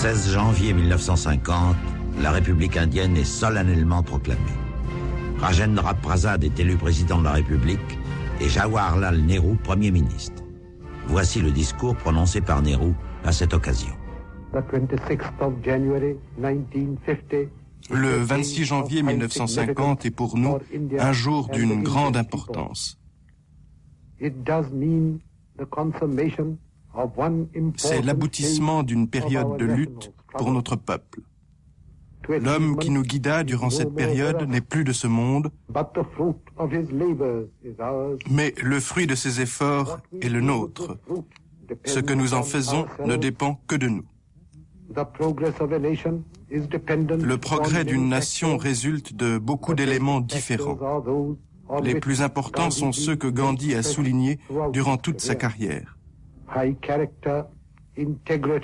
[SPEAKER 4] 16 janvier 1950, la République indienne est solennellement proclamée. Rajendra Prasad est élu président de la République et Jawaharlal Nehru Premier ministre. Voici le discours prononcé par Nehru à cette occasion.
[SPEAKER 19] Le 26 janvier 1950 est pour nous un jour d'une grande importance. C'est l'aboutissement d'une période de lutte pour notre peuple. L'homme qui nous guida durant cette période n'est plus de ce monde, mais le fruit de ses efforts est le nôtre. Ce que nous en faisons ne dépend que de nous. Le progrès d'une nation résulte de beaucoup d'éléments différents. Les plus importants sont ceux que Gandhi a soulignés durant toute sa carrière.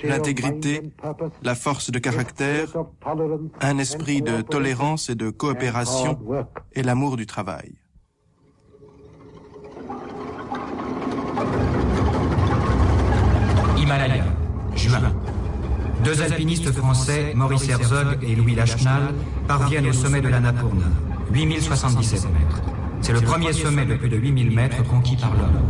[SPEAKER 19] L'intégrité, la force de caractère, un esprit de tolérance et de coopération et l'amour du travail.
[SPEAKER 5] Himalaya, juin. Deux alpinistes français, Maurice Herzog et Louis Lachenal, parviennent au sommet de l'Annapurna, 8077 mètres. C'est le premier sommet de plus de 8000 mètres conquis par l'homme.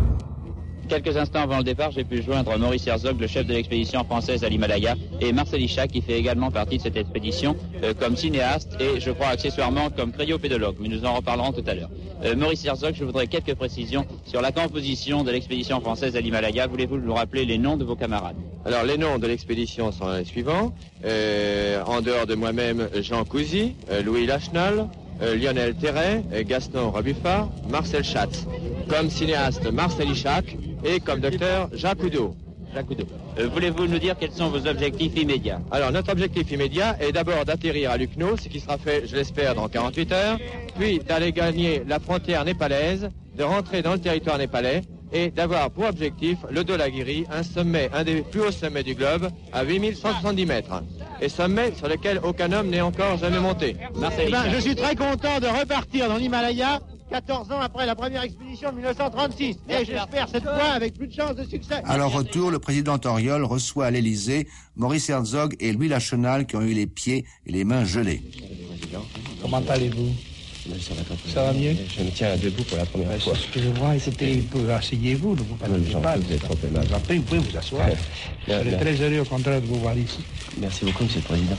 [SPEAKER 20] Quelques instants avant le départ, j'ai pu joindre Maurice Herzog, le chef de l'expédition française à l'Himalaya, et Marcel Isha, qui fait également partie de cette expédition, euh, comme cinéaste et, je crois, accessoirement comme cryopédologue. Mais nous en reparlerons tout à l'heure. Euh, Maurice Herzog, je voudrais quelques précisions sur la composition de l'expédition française à l'Himalaya. Voulez-vous nous rappeler les noms de vos camarades?
[SPEAKER 21] Alors, les noms de l'expédition sont les suivants. Euh, en dehors de moi-même, Jean Cousy, euh, Louis Lachenal, euh, Lionel Terret, euh, Gaston Robuffard, Marcel Schatz. Comme cinéaste, Marcel Ichac et comme docteur, Jacques Oudot.
[SPEAKER 20] Euh, Voulez-vous nous dire quels sont vos objectifs immédiats
[SPEAKER 21] Alors, notre objectif immédiat est d'abord d'atterrir à Lucknow, ce qui sera fait, je l'espère, dans 48 heures, puis d'aller gagner la frontière népalaise, de rentrer dans le territoire népalais et d'avoir pour objectif le Dolagiri, un sommet, un des plus hauts sommets du globe, à 8170 mètres. Et sommet sur lequel aucun homme n'est encore jamais monté.
[SPEAKER 22] Eh ben, je suis très content de repartir dans l'Himalaya 14 ans après la première expédition de 1936. Et j'espère cette fois avec plus de chances de succès.
[SPEAKER 6] À leur retour, le président Auriol reçoit à l'Élysée Maurice Herzog et Louis Lachenal qui ont eu les pieds et les mains gelés.
[SPEAKER 23] Comment allez-vous?
[SPEAKER 21] Ça va,
[SPEAKER 23] mieux?
[SPEAKER 21] Je me tiens debout pour la première fois.
[SPEAKER 23] C'est ce que je vois et c'était... Asseyez-vous, ne vous parlez
[SPEAKER 21] Non,
[SPEAKER 23] pas.
[SPEAKER 21] vous êtes trop aimable.
[SPEAKER 23] Après, vous pouvez vous asseoir.
[SPEAKER 21] Ouais.
[SPEAKER 23] Je serais
[SPEAKER 21] Bien,
[SPEAKER 23] très heureux au contraire de vous voir ici.
[SPEAKER 21] Merci beaucoup, Monsieur le Président.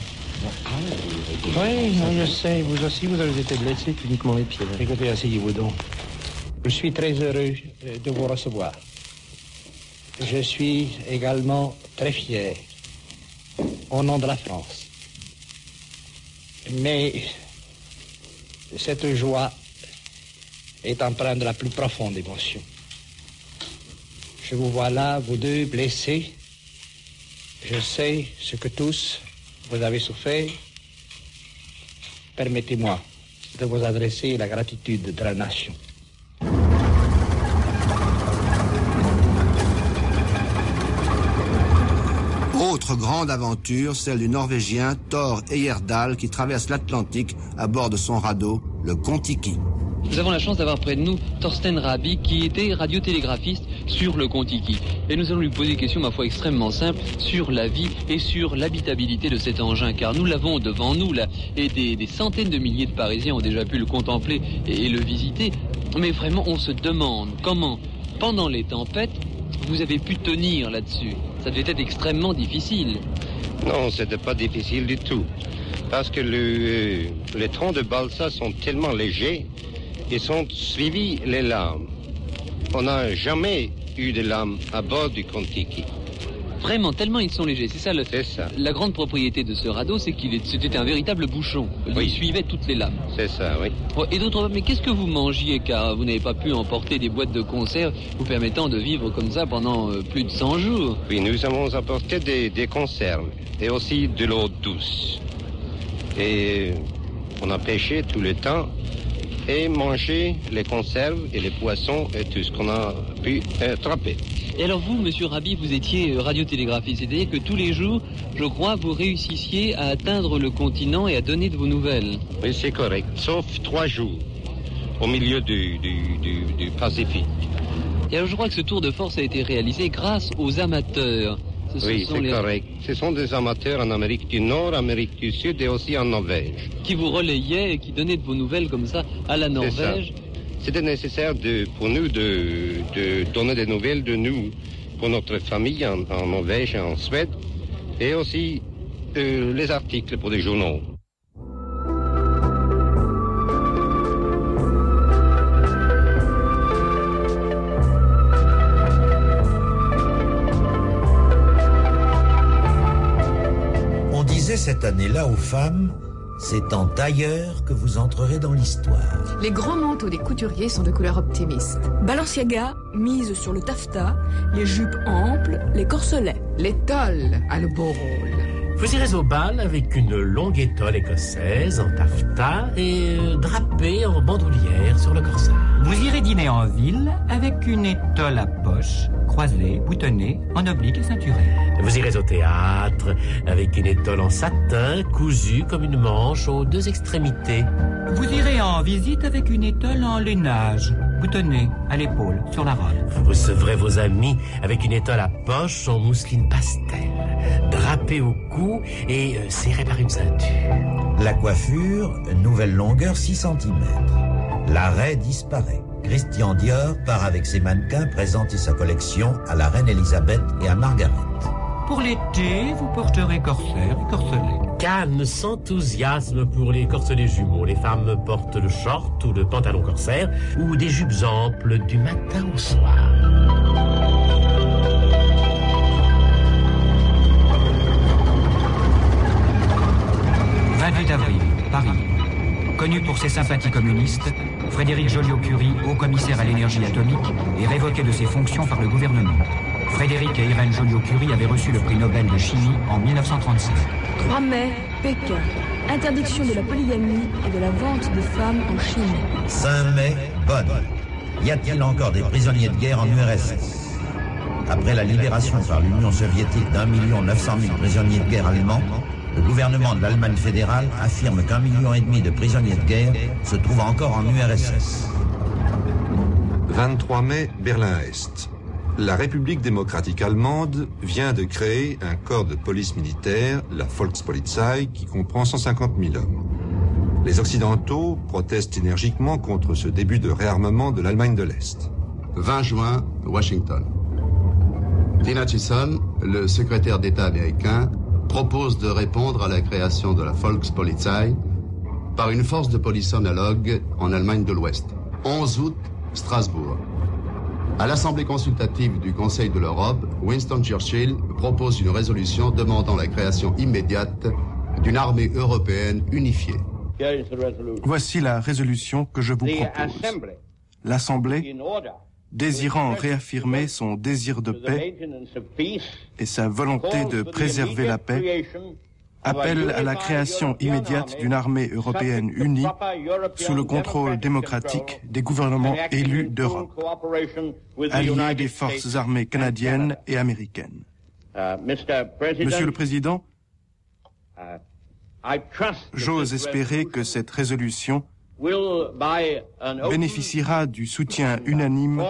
[SPEAKER 23] Oui, je sais. Vous aussi, vous avez été blessé.
[SPEAKER 21] Uniquement les pieds.
[SPEAKER 23] Écoutez, asseyez-vous donc. Je suis très heureux euh, de vous recevoir. Je suis également très fier au nom de la France. Mais cette joie est empreinte de la plus profonde émotion. Je vous vois là, vous deux, blessés. Je sais ce que tous vous avez souffert. Permettez-moi de vous adresser la gratitude de la nation.
[SPEAKER 6] Autre grande aventure, celle du Norvégien Thor Heyerdahl qui traverse l'Atlantique à bord de son radeau, le Kontiki.
[SPEAKER 24] Nous avons la chance d'avoir près de nous Thorsten Rabi, qui était radiotélégraphiste sur le Kontiki. Et nous allons lui poser des questions, ma foi, extrêmement simples sur la vie et sur l'habitabilité de cet engin, car nous l'avons devant nous, là, et des, centaines de milliers de Parisiens ont déjà pu le contempler et, le visiter. Mais vraiment, on se demande comment, pendant les tempêtes, vous avez pu tenir là-dessus. Ça devait être extrêmement difficile.
[SPEAKER 25] Non, c'était pas difficile du tout. Parce que le- les troncs de balsa sont tellement légers et sont suivis les lames. On n'a jamais eu de lames à bord du Kontiki.
[SPEAKER 24] Vraiment, tellement ils sont légers. C'est ça, le- la grande propriété de ce radeau, c'est qu'il est- c'était un véritable bouchon. Il suivait toutes les lames.
[SPEAKER 25] C'est ça, oui.
[SPEAKER 24] Oh, Et d'autres, mais qu'est-ce que vous mangiez car vous n'avez pas pu emporter des boîtes de conserve vous permettant de vivre comme ça pendant euh, plus de 100 jours?
[SPEAKER 25] Oui, nous avons apporté des, des conserves et aussi de l'eau douce. Et on a pêché tout le temps et mangé les conserves et les poissons et tout ce qu'on a pu attraper.
[SPEAKER 24] Et alors vous, monsieur Rabi, vous étiez euh, radiotélégraphiste, c'est-à-dire que tous les jours, je crois, vous réussissiez à atteindre le continent et à donner de vos nouvelles.
[SPEAKER 25] Oui, c'est correct, sauf trois jours au milieu du, du, du, du Pacifique.
[SPEAKER 24] Et alors je crois que ce tour de force a été réalisé grâce aux amateurs Ce
[SPEAKER 25] oui, c'est
[SPEAKER 24] les-
[SPEAKER 25] correct. Ce sont des amateurs en Amérique du Nord, Amérique du Sud et aussi en Norvège.
[SPEAKER 24] qui vous relayaient et qui donnaient de vos nouvelles comme ça à la. Norvège.
[SPEAKER 25] C'était nécessaire de, pour nous de, de donner des nouvelles de nous, pour notre famille en, en Norvège et en Suède, et aussi euh, les articles pour les journaux.
[SPEAKER 4] Cette année-là aux femmes, c'est en tailleur que vous entrerez dans l'histoire.
[SPEAKER 7] Les grands manteaux des couturiers sont de couleur optimiste.
[SPEAKER 15] Balenciaga mise sur le taffetas, les jupes amples, les corselets.
[SPEAKER 7] L'étole a le beau rôle.
[SPEAKER 3] Vous irez au bal avec une longue étole écossaise en taffetas et euh, drapée en bandoulière sur le corsage.
[SPEAKER 5] Vous irez dîner en ville avec une étole à poche, croisée, boutonnée, en oblique et ceinturée.
[SPEAKER 3] Vous irez au théâtre avec une étole en satin cousue comme une manche aux deux extrémités.
[SPEAKER 5] Vous irez en visite avec une étole en lainage, boutonnée, à l'épaule, sur la robe.
[SPEAKER 3] Vous recevrez vos amis avec une étole à poche en mousseline pastel, drapée au cou et euh, serrée par une ceinture.
[SPEAKER 4] La coiffure, nouvelle longueur 6 cm. L'arrêt disparaît. Christian Dior part avec ses mannequins présenter sa collection à la reine Elisabeth et à Margaret.
[SPEAKER 5] Pour l'été, vous porterez corsaire et corselet.
[SPEAKER 3] Cannes s'enthousiasme pour les corselets jumeaux. Les femmes portent le short ou le pantalon corsaire ou des jupes amples du matin au soir.
[SPEAKER 5] 28 avril, Paris. Connu pour ses sympathies communistes, Frédéric Joliot-Curie, haut commissaire à l'énergie atomique, est révoqué de ses fonctions par le gouvernement. Frédéric et Irène Joliot-Curie avaient reçu le prix Nobel de chimie en 1935.
[SPEAKER 15] 3 mai, Pékin. Interdiction de la polygamie et de la vente de femmes en Chine.
[SPEAKER 4] 5 mai, Bonn. Y a-t-il encore des prisonniers de guerre en URSS Après la libération par l'Union soviétique d'un million neuf cent mille prisonniers de guerre allemands, le gouvernement de l'Allemagne fédérale affirme qu'un million et demi de prisonniers de guerre se trouvent encore en URSS.
[SPEAKER 12] 23 mai, Berlin-Est. La République démocratique allemande vient de créer un corps de police militaire, la Volkspolizei, qui comprend 150 000 hommes. Les Occidentaux protestent énergiquement contre ce début de réarmement de l'Allemagne de l'Est.
[SPEAKER 13] 20 juin, Washington. Tina Chisholm, le secrétaire d'État américain, propose de répondre à la création de la Volkspolizei par une force de police analogue en Allemagne de l'Ouest. 11 août, Strasbourg. À l'Assemblée consultative du Conseil de l'Europe, Winston Churchill propose une résolution demandant la création immédiate d'une armée européenne unifiée.
[SPEAKER 26] Voici la résolution que je vous propose. L'Assemblée, désirant réaffirmer son désir de paix et sa volonté de préserver la paix, appelle à la création immédiate d'une armée européenne unie sous le contrôle démocratique des gouvernements élus d'Europe, alliés des forces armées canadiennes et américaines. Monsieur le Président, j'ose espérer que cette résolution bénéficiera du soutien unanime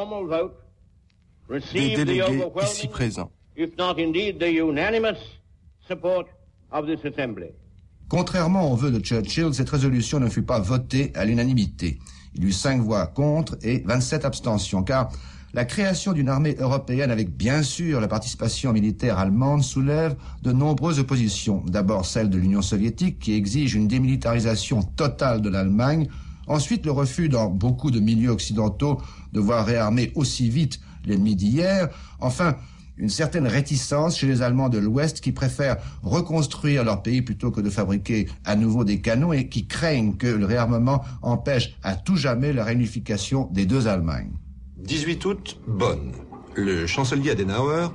[SPEAKER 26] des délégués ici présents.
[SPEAKER 6] Contrairement au vœu de Churchill, cette résolution ne fut pas votée à l'unanimité. Il y eut cinq voix contre et 27 abstentions, car la création d'une armée européenne avec bien sûr la participation militaire allemande soulève de nombreuses oppositions. D'abord celle de l'Union soviétique qui exige une démilitarisation totale de l'Allemagne, ensuite le refus dans beaucoup de milieux occidentaux de voir réarmer aussi vite l'ennemi d'hier, enfin une certaine réticence chez les Allemands de l'Ouest qui préfèrent reconstruire leur pays plutôt que de fabriquer à nouveau des canons et qui craignent que le réarmement empêche à tout jamais la réunification des deux Allemagnes.
[SPEAKER 12] 18 août, Bonn. Le chancelier Adenauer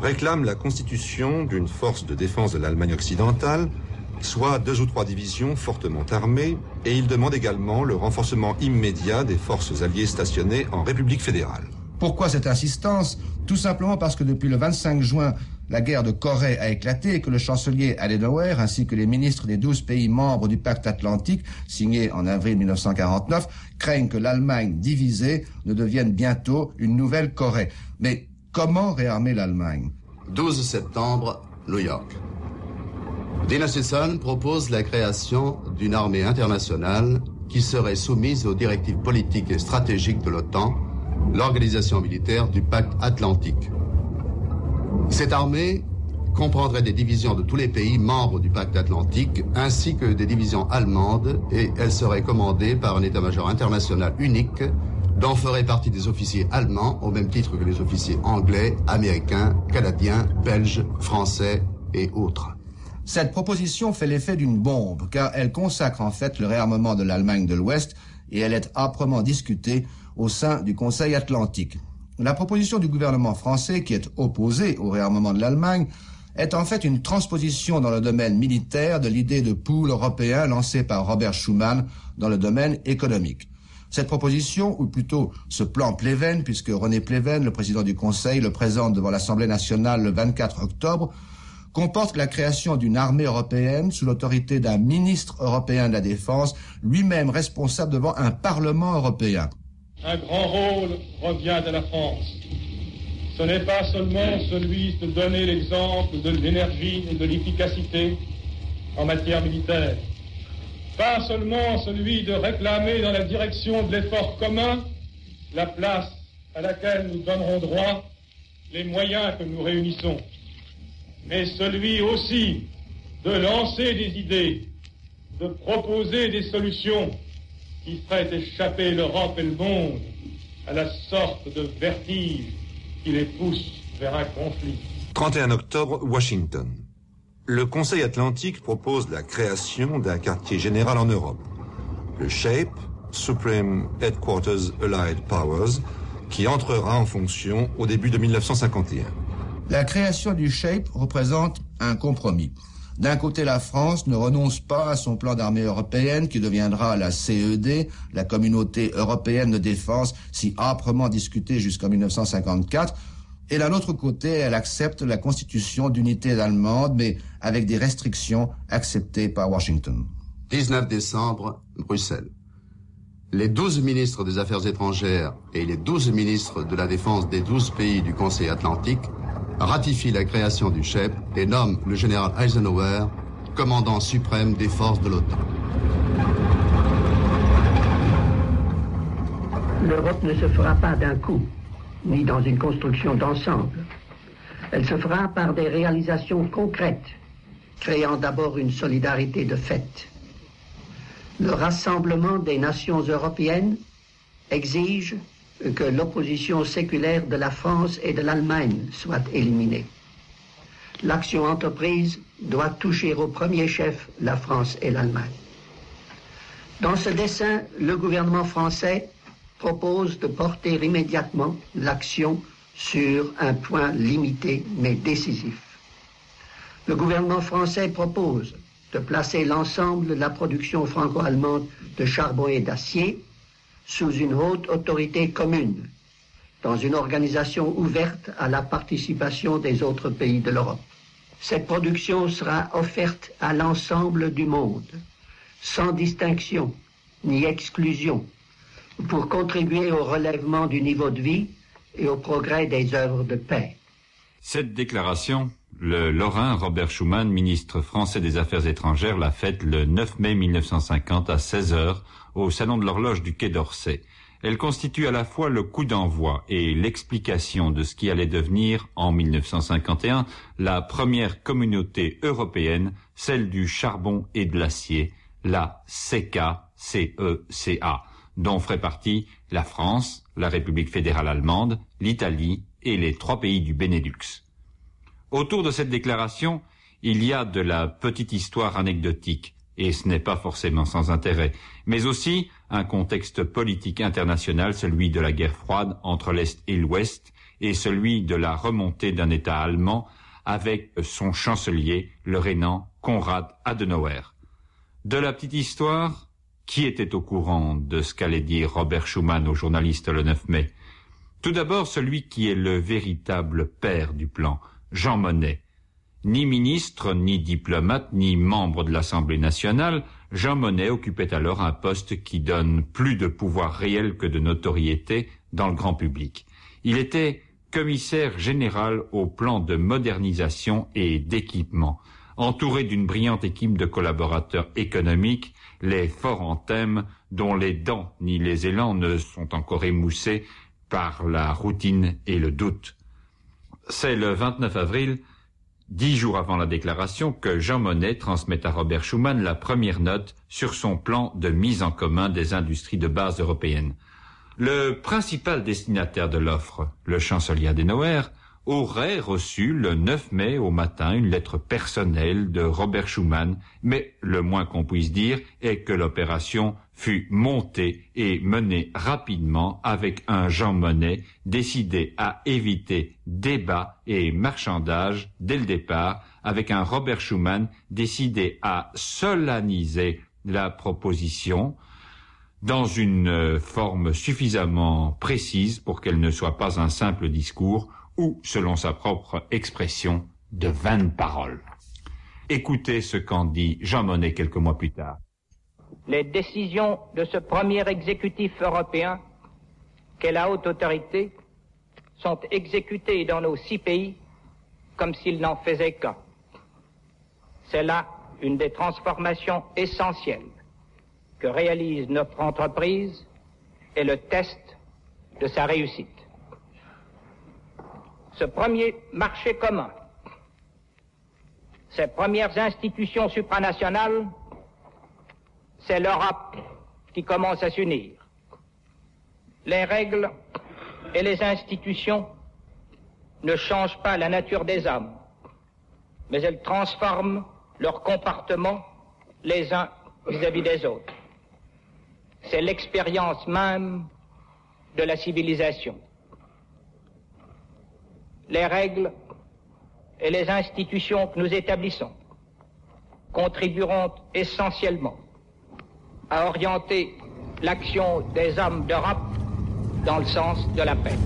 [SPEAKER 12] réclame la constitution d'une force de défense de l'Allemagne occidentale, soit deux ou trois divisions fortement armées, et il demande également le renforcement immédiat des forces alliées stationnées en République fédérale.
[SPEAKER 6] Pourquoi cette insistance Tout simplement parce que depuis le 25 juin, la guerre de Corée a éclaté et que le chancelier Adenauer ainsi que les ministres des douze pays membres du pacte atlantique, signé en avril 1949, craignent que l'Allemagne divisée ne devienne bientôt une nouvelle Corée. Mais comment réarmer l'Allemagne
[SPEAKER 13] 12 septembre, New York. Dina Sisson propose la création d'une armée internationale qui serait soumise aux directives politiques et stratégiques de l'OTAN, l'organisation militaire du pacte atlantique. Cette armée comprendrait des divisions de tous les pays membres du pacte atlantique, ainsi que des divisions allemandes, et elle serait commandée par un état-major international unique, dont feraient partie des officiers allemands, au même titre que les officiers anglais, américains, canadiens, belges, français et autres.
[SPEAKER 6] Cette proposition fait l'effet d'une bombe, car elle consacre en fait le réarmement de l'Allemagne de l'Ouest, et elle est âprement discutée au sein du Conseil atlantique. La proposition du gouvernement français, qui est opposée au réarmement de l'Allemagne, est en fait une transposition dans le domaine militaire de l'idée de pool européen lancée par Robert Schuman dans le domaine économique. Cette proposition, ou plutôt ce plan Pleven, puisque René Pleven, le président du Conseil, le présente devant l'Assemblée nationale le 24 octobre, comporte la création d'une armée européenne sous l'autorité d'un ministre européen de la Défense, lui-même responsable devant un Parlement européen.
[SPEAKER 27] Un grand rôle revient à la France. Ce n'est pas seulement celui de donner l'exemple de l'énergie et de l'efficacité en matière militaire, pas seulement celui de réclamer dans la direction de l'effort commun la place à laquelle nous donnerons droit les moyens que nous réunissons, mais celui aussi de lancer des idées, de proposer des solutions qui feraient échapper l'Europe et le monde à la sorte de vertige les pousse vers un conflit.
[SPEAKER 12] 31 octobre, Washington. Le Conseil atlantique propose la création d'un quartier général en Europe, le SHAPE, Supreme Headquarters Allied Powers, qui entrera en fonction au début de 1951.
[SPEAKER 6] La création du SHAPE représente un compromis. D'un côté, la France ne renonce pas à son plan d'armée européenne qui deviendra la CED, la communauté européenne de défense, si âprement discutée jusqu'en 1954. Et d'un autre côté, elle accepte la constitution d'unité allemande, mais avec des restrictions acceptées par Washington.
[SPEAKER 13] 19 décembre, Bruxelles. Les 12 ministres des Affaires étrangères et les 12 ministres de la Défense des 12 pays du Conseil atlantique ratifie la création du CHEP et nomme le général Eisenhower commandant suprême des forces de l'OTAN.
[SPEAKER 28] L'Europe ne se fera pas d'un coup, ni dans une construction d'ensemble. Elle se fera par des réalisations concrètes, créant d'abord une solidarité de fait. Le rassemblement des nations européennes exige que l'opposition séculaire de la France et de l'Allemagne soit éliminée. L'action entreprise doit toucher au premier chef la France et l'Allemagne. Dans ce dessin, le gouvernement français propose de porter immédiatement l'action sur un point limité mais décisif. Le gouvernement français propose de placer l'ensemble de la production franco-allemande de charbon et d'acier sous une haute autorité commune, dans une organisation ouverte à la participation des autres pays de l'Europe. Cette production sera offerte à l'ensemble du monde, sans distinction ni exclusion, pour contribuer au relèvement du niveau de vie et au progrès des œuvres de paix.
[SPEAKER 29] Cette déclaration, le Lorrain Robert Schuman, ministre français des Affaires étrangères, l'a faite le 9 mai 1950 à 16 heures au salon de l'horloge du Quai d'Orsay. Elle constitue à la fois le coup d'envoi et l'explication de ce qui allait devenir, en 1951, la première communauté européenne, celle du charbon et de l'acier, la CECA, C-E-C-A, dont ferait partie la France, la République fédérale allemande, l'Italie et les trois pays du Benelux. Autour de cette déclaration, il y a de la petite histoire anecdotique, et ce n'est pas forcément sans intérêt, mais aussi un contexte politique international, celui de la guerre froide entre l'Est et l'Ouest, et celui de la remontée d'un État allemand avec son chancelier, le rénant Konrad Adenauer. De la petite histoire, qui était au courant de ce qu'allait dire Robert Schuman aux journalistes le 9 mai? Tout d'abord celui qui est le véritable père du plan, Jean Monnet, ni ministre, ni diplomate, ni membre de l'Assemblée nationale, Jean Monnet occupait alors un poste qui donne plus de pouvoir réel que de notoriété dans le grand public. Il était commissaire général au plan de modernisation et d'équipement. Entouré d'une brillante équipe de collaborateurs économiques, les forts en thème, dont les dents ni les élans ne sont encore émoussés par la routine et le doute. C'est le 29 avril, dix jours avant la déclaration, que Jean Monnet transmet à Robert Schuman la première note sur son plan de mise en commun des industries de base européennes. Le principal destinataire de l'offre, le chancelier Adenauer, aurait reçu le 9 mai au matin une lettre personnelle de Robert Schuman, mais le moins qu'on puisse dire est que l'opération fut montée et menée rapidement avec un Jean Monnet décidé à éviter débat et marchandage dès le départ, avec un Robert Schuman décidé à solenniser la proposition, dans une forme suffisamment précise pour qu'elle ne soit pas un simple discours ou, selon sa propre expression, de vaines paroles. Écoutez ce qu'en dit Jean Monnet quelques mois plus tard.
[SPEAKER 30] Les décisions de ce premier exécutif européen qu'est la haute autorité sont exécutées dans nos six pays comme s'ils n'en faisaient qu'un. C'est là une des transformations essentielles que réalise notre entreprise et le test de sa réussite ce premier marché commun, ces premières institutions supranationales, c'est l'Europe qui commence à s'unir. Les règles et les institutions ne changent pas la nature des hommes, mais elles transforment leur comportement les uns vis-à-vis des autres. C'est l'expérience même de la civilisation les règles et les institutions que nous établissons contribueront essentiellement à orienter l'action des hommes d'Europe dans le sens de la paix.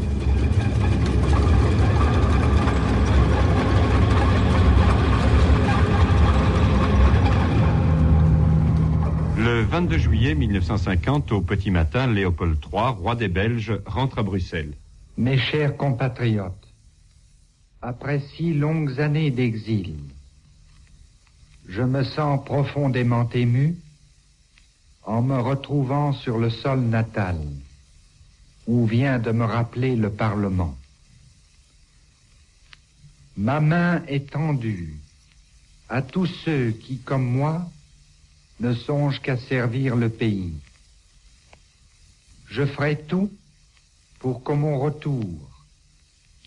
[SPEAKER 29] Le 22 juillet 1950, au petit matin, Léopold III, roi des Belges, rentre à Bruxelles.
[SPEAKER 31] Mes chers compatriotes, après si longues années d'exil, je me sens profondément ému en me retrouvant sur le sol natal où vient de me rappeler le Parlement. Ma main est tendue à tous ceux qui, comme moi, ne songent qu'à servir le pays. Je ferai tout pour qu'au mon retour,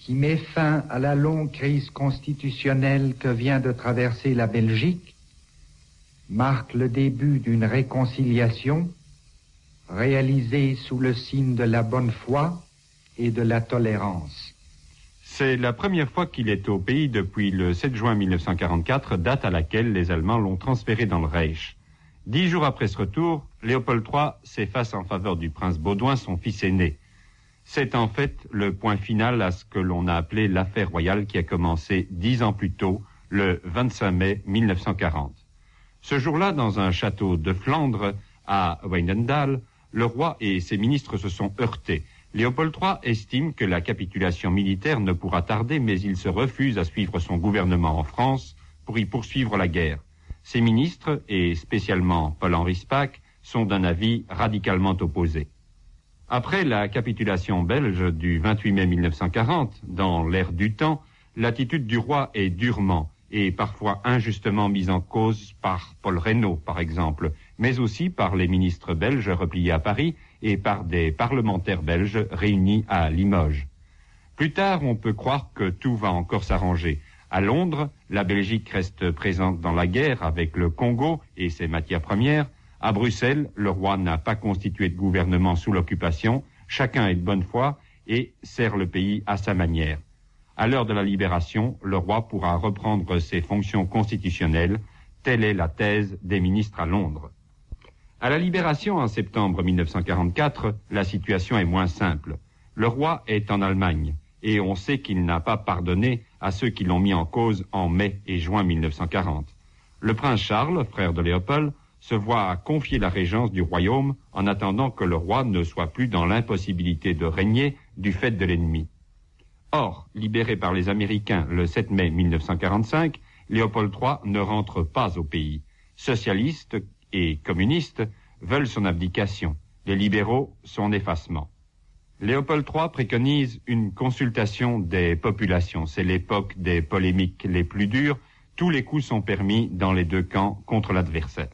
[SPEAKER 31] qui met fin à la longue crise constitutionnelle que vient de traverser la Belgique, marque le début d'une réconciliation réalisée sous le signe de la bonne foi et de la tolérance.
[SPEAKER 29] C'est la première fois qu'il est au pays depuis le 7 juin 1944, date à laquelle les Allemands l'ont transféré dans le Reich. Dix jours après ce retour, Léopold III s'efface en faveur du prince Baudouin, son fils aîné. C'est en fait le point final à ce que l'on a appelé l'affaire royale qui a commencé dix ans plus tôt, le 25 mai 1940. Ce jour-là, dans un château de Flandre, à Weindendal, le roi et ses ministres se sont heurtés. Léopold III estime que la capitulation militaire ne pourra tarder, mais il se refuse à suivre son gouvernement en France pour y poursuivre la guerre. Ses ministres, et spécialement Paul-Henri Spaak, sont d'un avis radicalement opposé. Après la capitulation belge du 28 mai 1940, dans l'ère du temps, l'attitude du roi est durement et parfois injustement mise en cause par Paul Reynaud, par exemple, mais aussi par les ministres belges repliés à Paris et par des parlementaires belges réunis à Limoges. Plus tard, on peut croire que tout va encore s'arranger. À Londres, la Belgique reste présente dans la guerre avec le Congo et ses matières premières, à Bruxelles, le roi n'a pas constitué de gouvernement sous l'occupation, chacun est de bonne foi et sert le pays à sa manière. À l'heure de la libération, le roi pourra reprendre ses fonctions constitutionnelles. Telle est la thèse des ministres à Londres. À la libération en septembre 1944, la situation est moins simple. Le roi est en Allemagne et on sait qu'il n'a pas pardonné à ceux qui l'ont mis en cause en mai et juin 1940. Le prince Charles, frère de Léopold, se voit confier la régence du royaume en attendant que le roi ne soit plus dans l'impossibilité de régner du fait de l'ennemi. Or, libéré par les Américains le 7 mai 1945, Léopold III ne rentre pas au pays. Socialistes et communistes veulent son abdication. Les libéraux son effacement. Léopold III préconise une consultation des populations. C'est l'époque des polémiques les plus dures. Tous les coups sont permis dans les deux camps contre l'adversaire.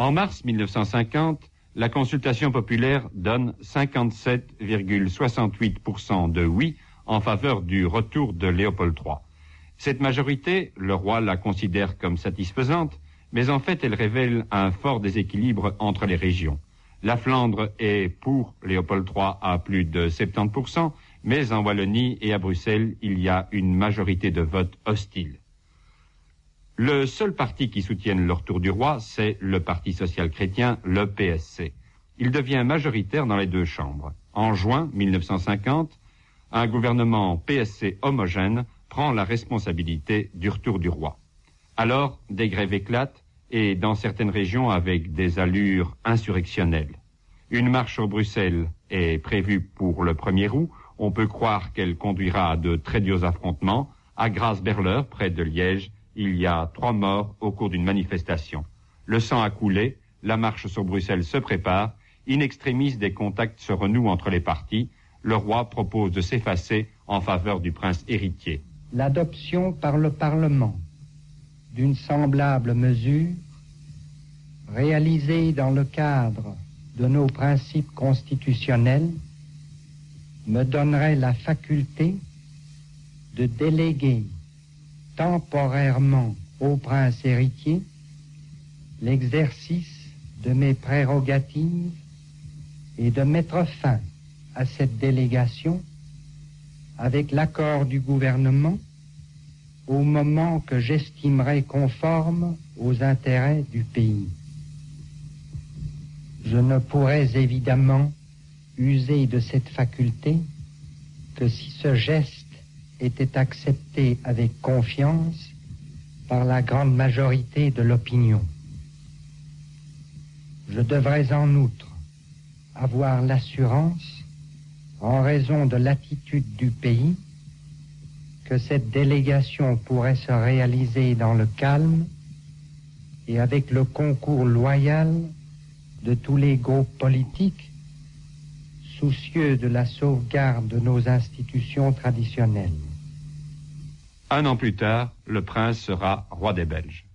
[SPEAKER 29] En mars 1950, la consultation populaire donne 57,68% de oui en faveur du retour de Léopold III. Cette majorité, le roi la considère comme satisfaisante, mais en fait elle révèle un fort déséquilibre entre les régions. La Flandre est pour Léopold III à plus de 70%, mais en Wallonie et à Bruxelles, il y a une majorité de votes hostiles. Le seul parti qui soutienne le retour du roi, c'est le Parti social-chrétien, le PSC. Il devient majoritaire dans les deux chambres. En juin 1950, un gouvernement PSC homogène prend la responsabilité du retour du roi. Alors, des grèves éclatent et dans certaines régions avec des allures insurrectionnelles. Une marche sur Bruxelles est prévue pour le 1er août. On peut croire qu'elle conduira à de très durs affrontements. À Grasse-Berleur, près de Liège, il y a trois morts au cours d'une manifestation. Le sang a coulé, la marche sur Bruxelles se prépare, in extremis des contacts se renouent entre les partis, le roi propose de s'effacer en faveur du prince héritier.
[SPEAKER 31] L'adoption par le Parlement d'une semblable mesure, réalisée dans le cadre de nos principes constitutionnels, me donnerait la faculté de déléguer temporairement au prince héritier l'exercice de mes prérogatives et de mettre fin à cette délégation avec l'accord du gouvernement au moment que j'estimerai conforme aux intérêts du pays. Je ne pourrais évidemment user de cette faculté que si ce geste était accepté avec confiance par la grande majorité de l'opinion. Je devrais en outre avoir l'assurance en raison de l'attitude du pays, que cette délégation pourrait se réaliser dans le calme et avec le concours loyal de tous les groupes politiques soucieux de la sauvegarde de nos institutions traditionnelles.
[SPEAKER 29] Un an plus tard, le prince sera roi des Belges.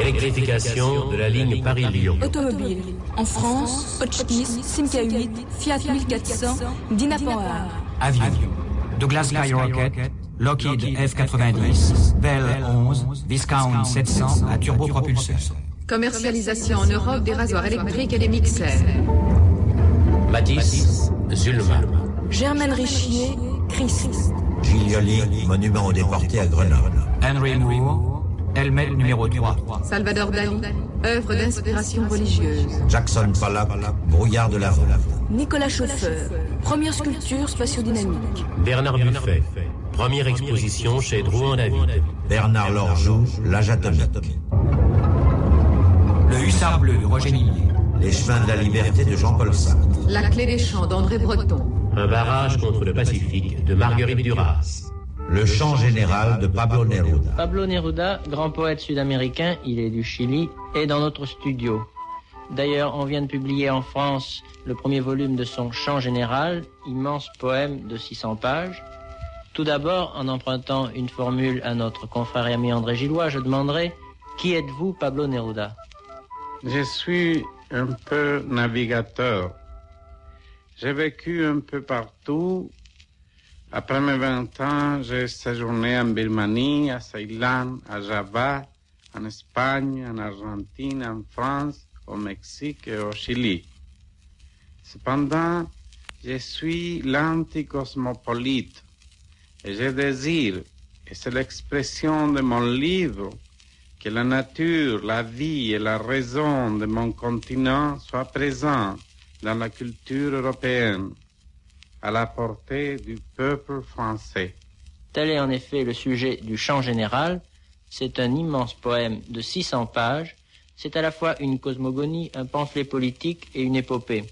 [SPEAKER 3] Électrification de la ligne Paris-Lyon.
[SPEAKER 15] Automobile. En France, Hotchkiss, Simca 8, Fiat 1400, Dynapower.
[SPEAKER 5] Avion. Douglas Skyrocket, Lockheed F-90, Bell 11, Viscount 700 à turbopropulseur.
[SPEAKER 7] Commercialisation en Europe des rasoirs électriques et des mixeurs.
[SPEAKER 3] Matisse, Zulma.
[SPEAKER 15] Germaine Richier, Christ.
[SPEAKER 4] Giglioli, monument aux déportés à Grenoble.
[SPEAKER 5] Henry Moore, Helmet numéro 3.
[SPEAKER 7] Salvador Dali, œuvre d'inspiration religieuse.
[SPEAKER 4] Jackson Pollock, brouillard de la rue.
[SPEAKER 15] Nicolas Chauffeur, première sculpture spatiodynamique.
[SPEAKER 3] Bernard Buffet, première exposition chez Drouin David.
[SPEAKER 4] Bernard Lorjou, l'âge atomique.
[SPEAKER 5] Le hussard bleu de Roger Millier.
[SPEAKER 4] Les chemins de la liberté de Jean-Paul Sartre.
[SPEAKER 7] La clé des champs d'André Breton.
[SPEAKER 3] Un barrage contre le Pacifique de Marguerite Duras.
[SPEAKER 4] Le chant général de Pablo Neruda.
[SPEAKER 32] Pablo Neruda, grand poète sud-américain, il est du Chili, est dans notre studio. D'ailleurs, on vient de publier en France le premier volume de son chant général, immense poème de 600 pages. Tout d'abord, en empruntant une formule à notre confrère et ami André Gillois, je demanderai Qui êtes-vous, Pablo Neruda?
[SPEAKER 33] Je suis un peu navigateur. J'ai vécu un peu partout. Après mes 20 ans, j'ai séjourné en Birmanie, à Ceylan, à Java, en Espagne, en Argentine, en France, au Mexique et au Chili. Cependant, je suis l'anticosmopolite et je désire, et c'est l'expression de mon livre, que la nature, la vie et la raison de mon continent soient présents dans la culture européenne, à la portée du peuple français.
[SPEAKER 32] Tel est en effet le sujet du chant général. C'est un immense poème de 600 pages. C'est à la fois une cosmogonie, un pamphlet politique et une épopée.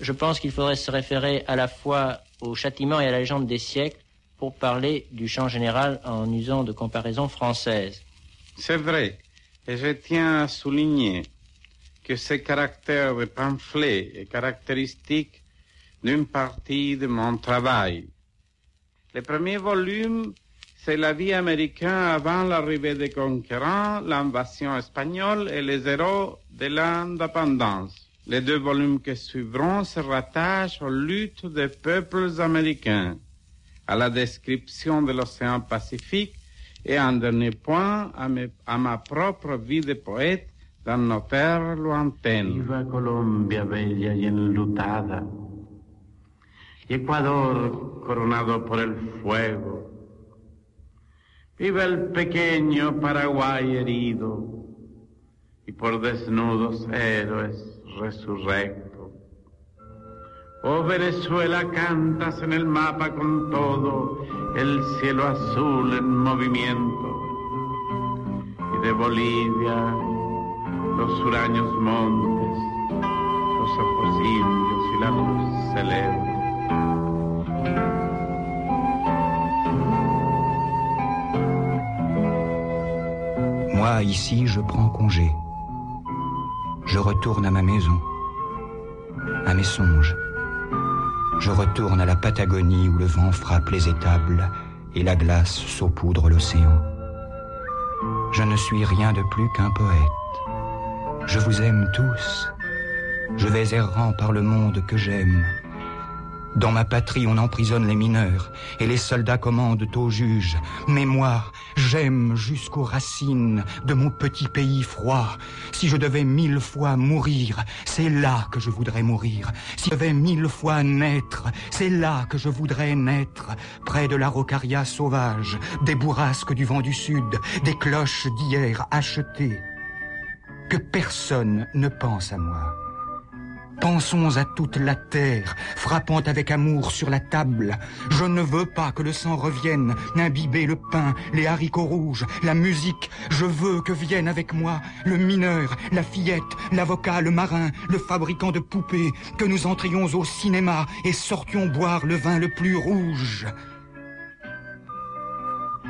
[SPEAKER 32] Je pense qu'il faudrait se référer à la fois au châtiment et à la légende des siècles pour parler du champ général en usant de comparaisons françaises.
[SPEAKER 33] C'est vrai, et je tiens à souligner que ce caractère de pamphlet est caractéristique d'une partie de mon travail. Le premier volume, c'est la vie américaine avant l'arrivée des conquérants, l'invasion espagnole et les héros de l'indépendance. Les deux volumes qui suivront se rattachent aux luttes des peuples américains, à la description de l'océan Pacifique et en dernier point à, à ma propre vie de poète terres lointaines.
[SPEAKER 34] Viva Colombia bella y enlutada, y Ecuador coronado por el fuego. Viva el pequeño Paraguay herido y por desnudos héroes resurrecto. Oh Venezuela, cantas en el mapa con todo el cielo azul en movimiento. Y de Bolivia, los huraños los y la.
[SPEAKER 5] Moi, ici, je prends congé. Je retourne à ma maison, à mes songes. Je retourne à la Patagonie où le vent frappe les étables et la glace saupoudre l'océan. Je ne suis rien de plus qu'un poète. Je vous aime tous. Je vais errant par le monde que j'aime. Dans ma patrie, on emprisonne les mineurs et les soldats commandent aux juges. Mais moi, j'aime jusqu'aux racines de mon petit pays froid. Si je devais mille fois mourir, c'est là que je voudrais mourir. Si je devais mille fois naître, c'est là que je voudrais naître. Près de la rocaria sauvage, des bourrasques du vent du sud, des cloches d'hier achetées. Que personne ne pense à moi. Pensons à toute la terre, frappant avec amour sur la table. Je ne veux pas que le sang revienne, imbiber le pain, les haricots rouges, la musique. Je veux que vienne avec moi le mineur, la fillette, l'avocat, le marin, le fabricant de poupées, que nous entrions au cinéma et sortions boire le vin le plus rouge.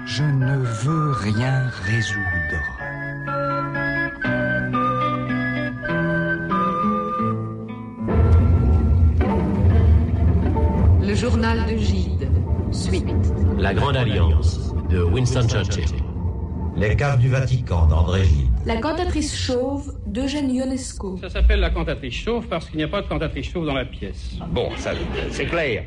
[SPEAKER 5] Je ne veux rien résoudre.
[SPEAKER 7] Le journal de Gide. Suite.
[SPEAKER 3] La Grande Alliance de Winston Churchill.
[SPEAKER 4] Les caves du Vatican d'André Gide.
[SPEAKER 15] La cantatrice chauve d'Eugène Ionesco.
[SPEAKER 35] Ça s'appelle la cantatrice chauve parce qu'il n'y a pas de cantatrice chauve dans la pièce.
[SPEAKER 36] Bon, ça, c'est clair.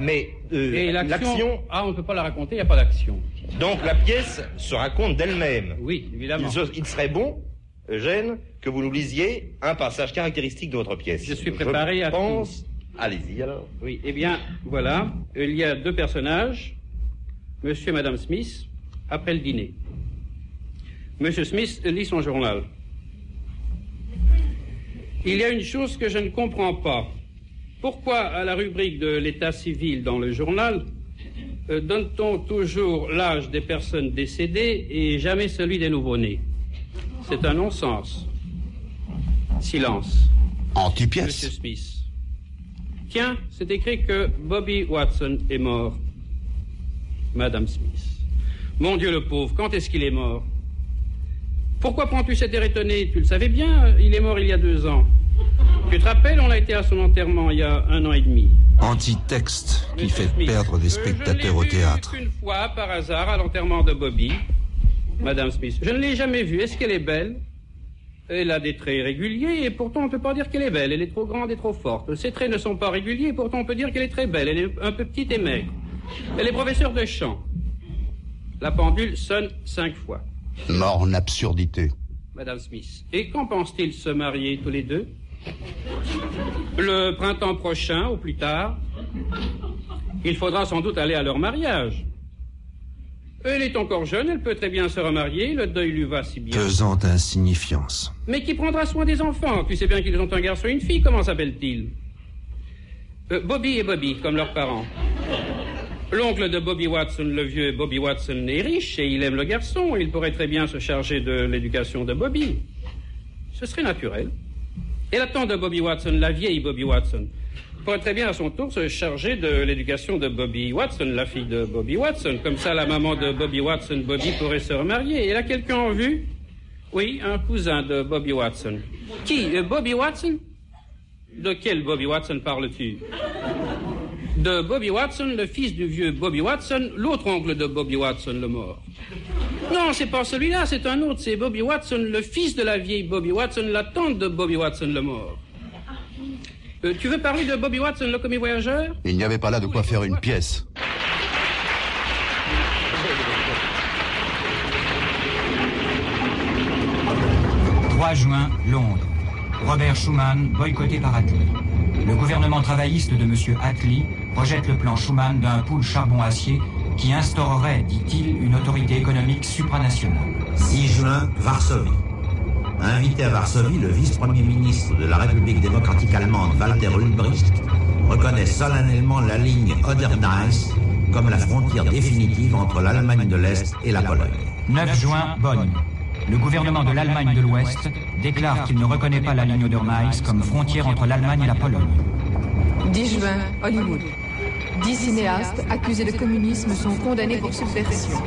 [SPEAKER 36] Mais euh,
[SPEAKER 35] Et l'action,
[SPEAKER 36] l'action,
[SPEAKER 35] ah, on ne peut pas la raconter, il n'y a pas d'action.
[SPEAKER 36] donc la pièce se raconte d'elle-même.
[SPEAKER 35] Oui, évidemment.
[SPEAKER 36] Il, se- il serait bon, Eugène, que vous nous lisiez un passage caractéristique de votre pièce.
[SPEAKER 35] Je suis préparé à
[SPEAKER 36] pense... Allez-y alors.
[SPEAKER 35] Oui, eh bien, voilà. Il y a deux personnages, monsieur et madame Smith, après le dîner. Monsieur Smith lit son journal. Il y a une chose que je ne comprends pas. Pourquoi, à la rubrique de l'état civil dans le journal, euh, donne-t-on toujours l'âge des personnes décédées et jamais celui des nouveau-nés? C'est un non-sens. Silence.
[SPEAKER 13] Anti-pièce.
[SPEAKER 35] Monsieur Smith. Tiens, c'est écrit que Bobby Watson est mort. Madame Smith. Mon Dieu le pauvre, quand est-ce qu'il est mort? Pourquoi prends-tu cet air étonné? Tu le savais bien, il est mort il y a deux ans. Tu te rappelles, on a été à son enterrement il y a un an et demi.
[SPEAKER 13] Anti-texte qui fait perdre des spectateurs au théâtre.
[SPEAKER 35] Une fois, par hasard, à l'enterrement de Bobby, Madame Smith. Je ne l'ai jamais vue. Est-ce qu'elle est belle? Elle a des traits réguliers et pourtant on ne peut pas dire qu'elle est belle. Elle est trop grande et trop forte. Ses traits ne sont pas réguliers et pourtant on peut dire qu'elle est très belle. Elle est un peu petite et maigre. Elle est professeure de chant. La pendule sonne cinq fois.
[SPEAKER 13] Mort en absurdité.
[SPEAKER 35] Madame Smith. Et quand pensent-ils se marier tous les deux? Le printemps prochain, ou plus tard Il faudra sans doute aller à leur mariage. Elle est encore jeune, elle peut très bien se remarier, le deuil lui va si bien.
[SPEAKER 13] Pesante insignifiance.
[SPEAKER 35] Mais qui prendra soin des enfants? Tu sais bien qu'ils ont un garçon et une fille, comment s'appellent-ils? Euh, Bobby et Bobby, comme leurs parents. L'oncle de Bobby Watson, le vieux Bobby Watson, est riche et il aime le garçon. Il pourrait très bien se charger de l'éducation de Bobby. Ce serait naturel. Et la tante de Bobby Watson, la vieille Bobby Watson, pourrait très bien à son tour se charger de l'éducation de Bobby Watson, la fille de Bobby Watson. Comme ça, la maman de Bobby Watson, Bobby, pourrait se remarier. Et là, quelqu'un en vue? Oui, un cousin de Bobby Watson. Qui? Euh, Bobby Watson? De quel Bobby Watson parles-tu? De Bobby Watson, le fils du vieux Bobby Watson, l'autre oncle de Bobby Watson, le mort. Non, c'est pas celui-là, c'est un autre. C'est Bobby Watson, le fils de la vieille Bobby Watson, la tante de Bobby Watson, le mort. Euh, tu veux parler de Bobby Watson, le commis voyageur?
[SPEAKER 13] Il n'y avait pas là de quoi faire une pièce.
[SPEAKER 5] « 3 juin, Londres. Robert Schuman, boycotté par Attlee. Le gouvernement travailliste de M. Attlee projette le plan Schuman d'un pool charbon-acier qui instaurerait, dit-il, une autorité économique supranationale.
[SPEAKER 4] 6 juin, Varsovie. Invité à Varsovie, le vice-premier ministre de la République démocratique allemande, Walter Ulbricht, reconnaît solennellement la ligne Oder-Neisse comme la frontière définitive entre l'Allemagne de l'Est et la Pologne.
[SPEAKER 5] 9 juin, Bonn. Le gouvernement de l'Allemagne de l'Ouest déclare qu'il ne reconnaît pas la ligne Oder-Neisse comme frontière entre l'Allemagne et la Pologne.
[SPEAKER 7] 10 juin, Hollywood. Dix cinéastes accusés de communisme sont condamnés pour subversion.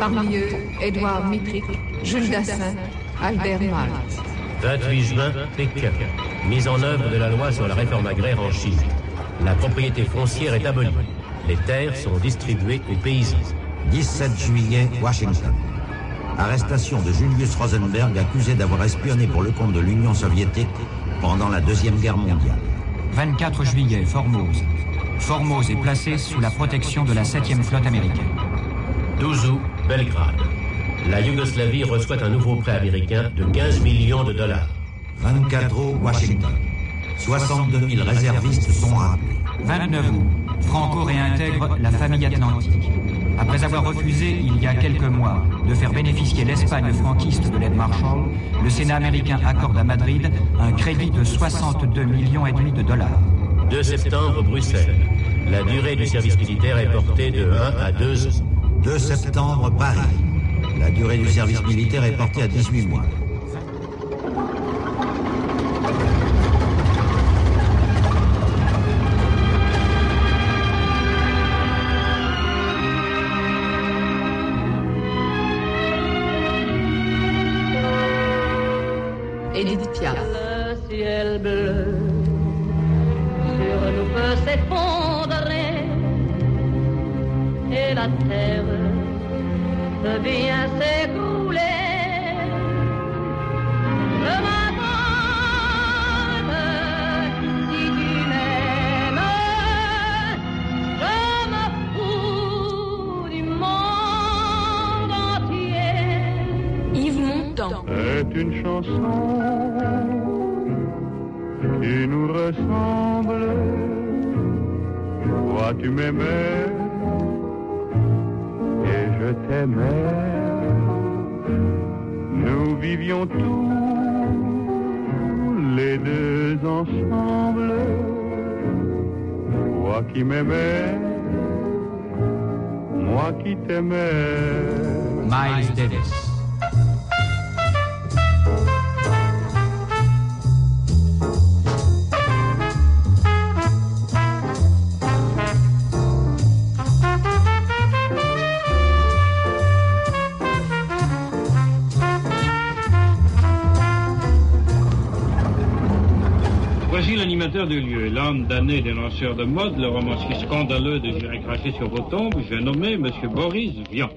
[SPEAKER 7] Parmi eux, Édouard Mitrick, Jules Dassin, Albert Maltz.
[SPEAKER 3] 28 juin, Pékin. Mise en œuvre de la loi sur la réforme agraire en Chine. La propriété foncière est abolie. Les terres sont distribuées aux paysans.
[SPEAKER 4] 17 juillet, Washington. Arrestation de Julius Rosenberg accusé d'avoir espionné pour le compte de l'Union soviétique pendant la Deuxième Guerre mondiale.
[SPEAKER 5] 24 juillet, Formose. Formose est placée sous la protection de la 7e flotte américaine.
[SPEAKER 3] 12 août, Belgrade. La Yougoslavie reçoit un nouveau prêt américain de 15 millions de dollars.
[SPEAKER 4] 24 août, Washington. 62 000 réservistes sont rappelés.
[SPEAKER 5] 29 août, Franco réintègre la famille atlantique. Après avoir refusé, il y a quelques mois, de faire bénéficier l'Espagne franquiste de l'aide Marshall, le Sénat américain accorde à Madrid un crédit de 62 millions et demi de dollars.
[SPEAKER 3] 2 septembre, Bruxelles. La durée du service militaire est portée de 1 à 2 ans.
[SPEAKER 4] 2 septembre, Paris. La durée du service militaire est portée à 18 mois.
[SPEAKER 37] De mode, le romancier scandaleux de J'irai cracher sur vos tombes, j'ai nommé Monsieur Boris Vian.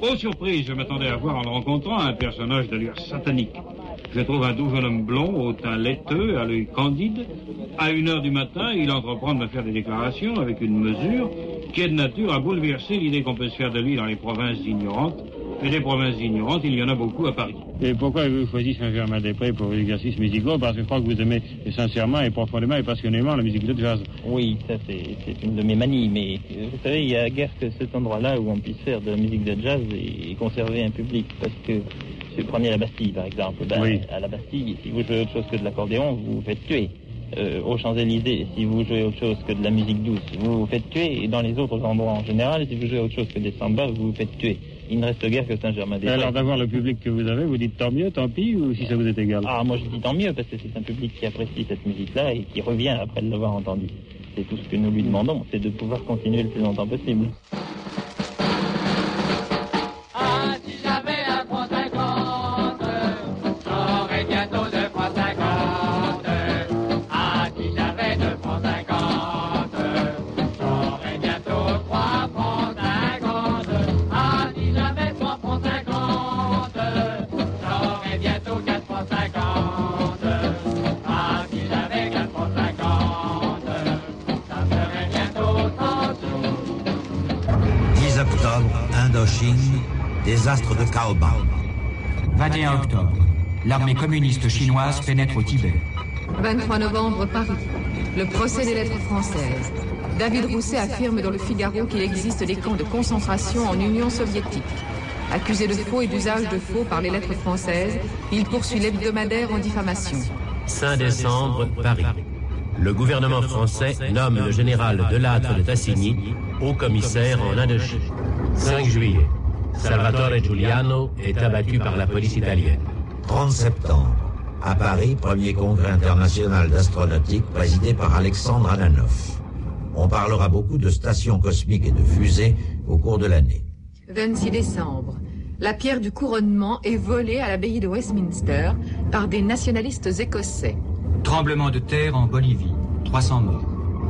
[SPEAKER 37] Oh surprise, je m'attendais à voir en le rencontrant un personnage d'allure satanique. Je trouve un doux jeune homme blond, au teint laiteux, à l'œil candide. À une heure du matin, il entreprend de me faire des déclarations avec une mesure qui est de nature à bouleverser l'idée qu'on peut se faire de lui dans les provinces ignorantes. Et des provinces ignorantes, il y en a beaucoup à Paris.
[SPEAKER 38] Et pourquoi avez-vous choisi Saint-Germain-des-Prés pour vos exercices musicaux? Parce que je crois que vous aimez sincèrement et profondément et passionnément la musique de jazz.
[SPEAKER 39] Oui, ça c'est une de mes manies, mais euh, vous savez, il y a guère que cet endroit-là où on puisse faire de la musique de jazz et, et conserver un public. Parce que, si vous prenez la Bastille par exemple, ben,
[SPEAKER 38] Oui.
[SPEAKER 39] à la Bastille, si vous jouez autre chose que de l'accordéon, vous vous faites tuer. Euh, aux Champs-Élysées, si vous jouez autre chose que de la musique douce, vous vous faites tuer. Et dans les autres endroits en général, si vous jouez autre chose que des sambas, vous vous faites tuer. Il ne reste guère que Saint-Germain-des-Prés.
[SPEAKER 38] alors d'avoir le public que vous avez, vous dites tant mieux, tant pis, ou si ça vous est égal?
[SPEAKER 39] Ah, moi je dis tant mieux, parce que c'est un public qui apprécie cette musique-là et qui revient après l'avoir entendue. c'est tout ce que nous lui demandons, c'est de pouvoir continuer le plus longtemps possible.
[SPEAKER 5] 21 octobre. L'armée communiste chinoise pénètre au Tibet.
[SPEAKER 7] 23 novembre, Paris. Le procès des lettres françaises. David Rousset affirme dans le Figaro qu'il existe des camps de concentration en Union soviétique. Accusé de faux et d'usage de faux par les lettres françaises, il poursuit l'hebdomadaire en diffamation.
[SPEAKER 3] 5 décembre, Paris. Le gouvernement français nomme le général Delattre de Tassigny haut commissaire en Indochine. 5 juillet. Salvatore Giuliano est abattu par la police italienne.
[SPEAKER 4] 30 septembre, à Paris, premier congrès international d'astronautique présidé par Alexandre Ananoff. On parlera beaucoup de stations cosmiques et de fusées au cours de l'année.
[SPEAKER 7] 26 décembre. La pierre du couronnement est volée à l'abbaye de Westminster par des nationalistes écossais.
[SPEAKER 5] Tremblement de terre en Bolivie. 300 morts.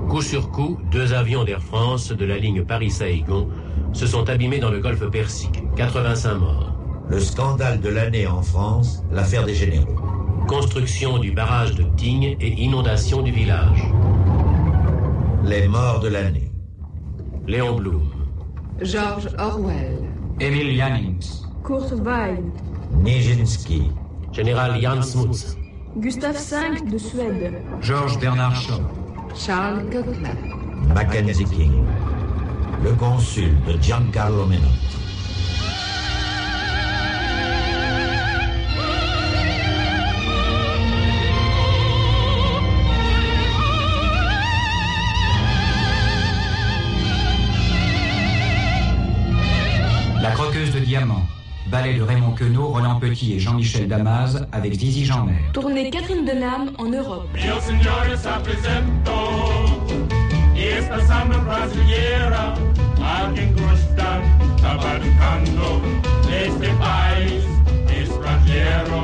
[SPEAKER 3] Coup sur coup, deux avions d'Air France de la ligne Paris-Saïgon se sont abîmés dans le golfe Persique. 85 morts.
[SPEAKER 4] Le scandale de l'année en France, l'affaire des généraux.
[SPEAKER 3] Construction du barrage de Tignes et inondation du village.
[SPEAKER 4] Les morts de l'année.
[SPEAKER 3] Léon Blum.
[SPEAKER 7] George Orwell.
[SPEAKER 5] Emil Jannings.
[SPEAKER 15] Kurt Weill.
[SPEAKER 4] Nijinsky.
[SPEAKER 3] Général Jan Smuts.
[SPEAKER 15] Gustave V de Suède.
[SPEAKER 5] Georges Bernard Shaw.
[SPEAKER 7] Charles Kochler.
[SPEAKER 4] Mackenzie King. Le consul de Giancarlo Menotti.
[SPEAKER 5] La croqueuse de diamants. Ballet de Raymond Queneau, Roland Petit et Jean-Michel Damas avec Zizi Jeanmer.
[SPEAKER 15] Tournée Catherine Denham en Europe.
[SPEAKER 37] Esta samba brasileira A quem custa brincando neste país estrangeiro.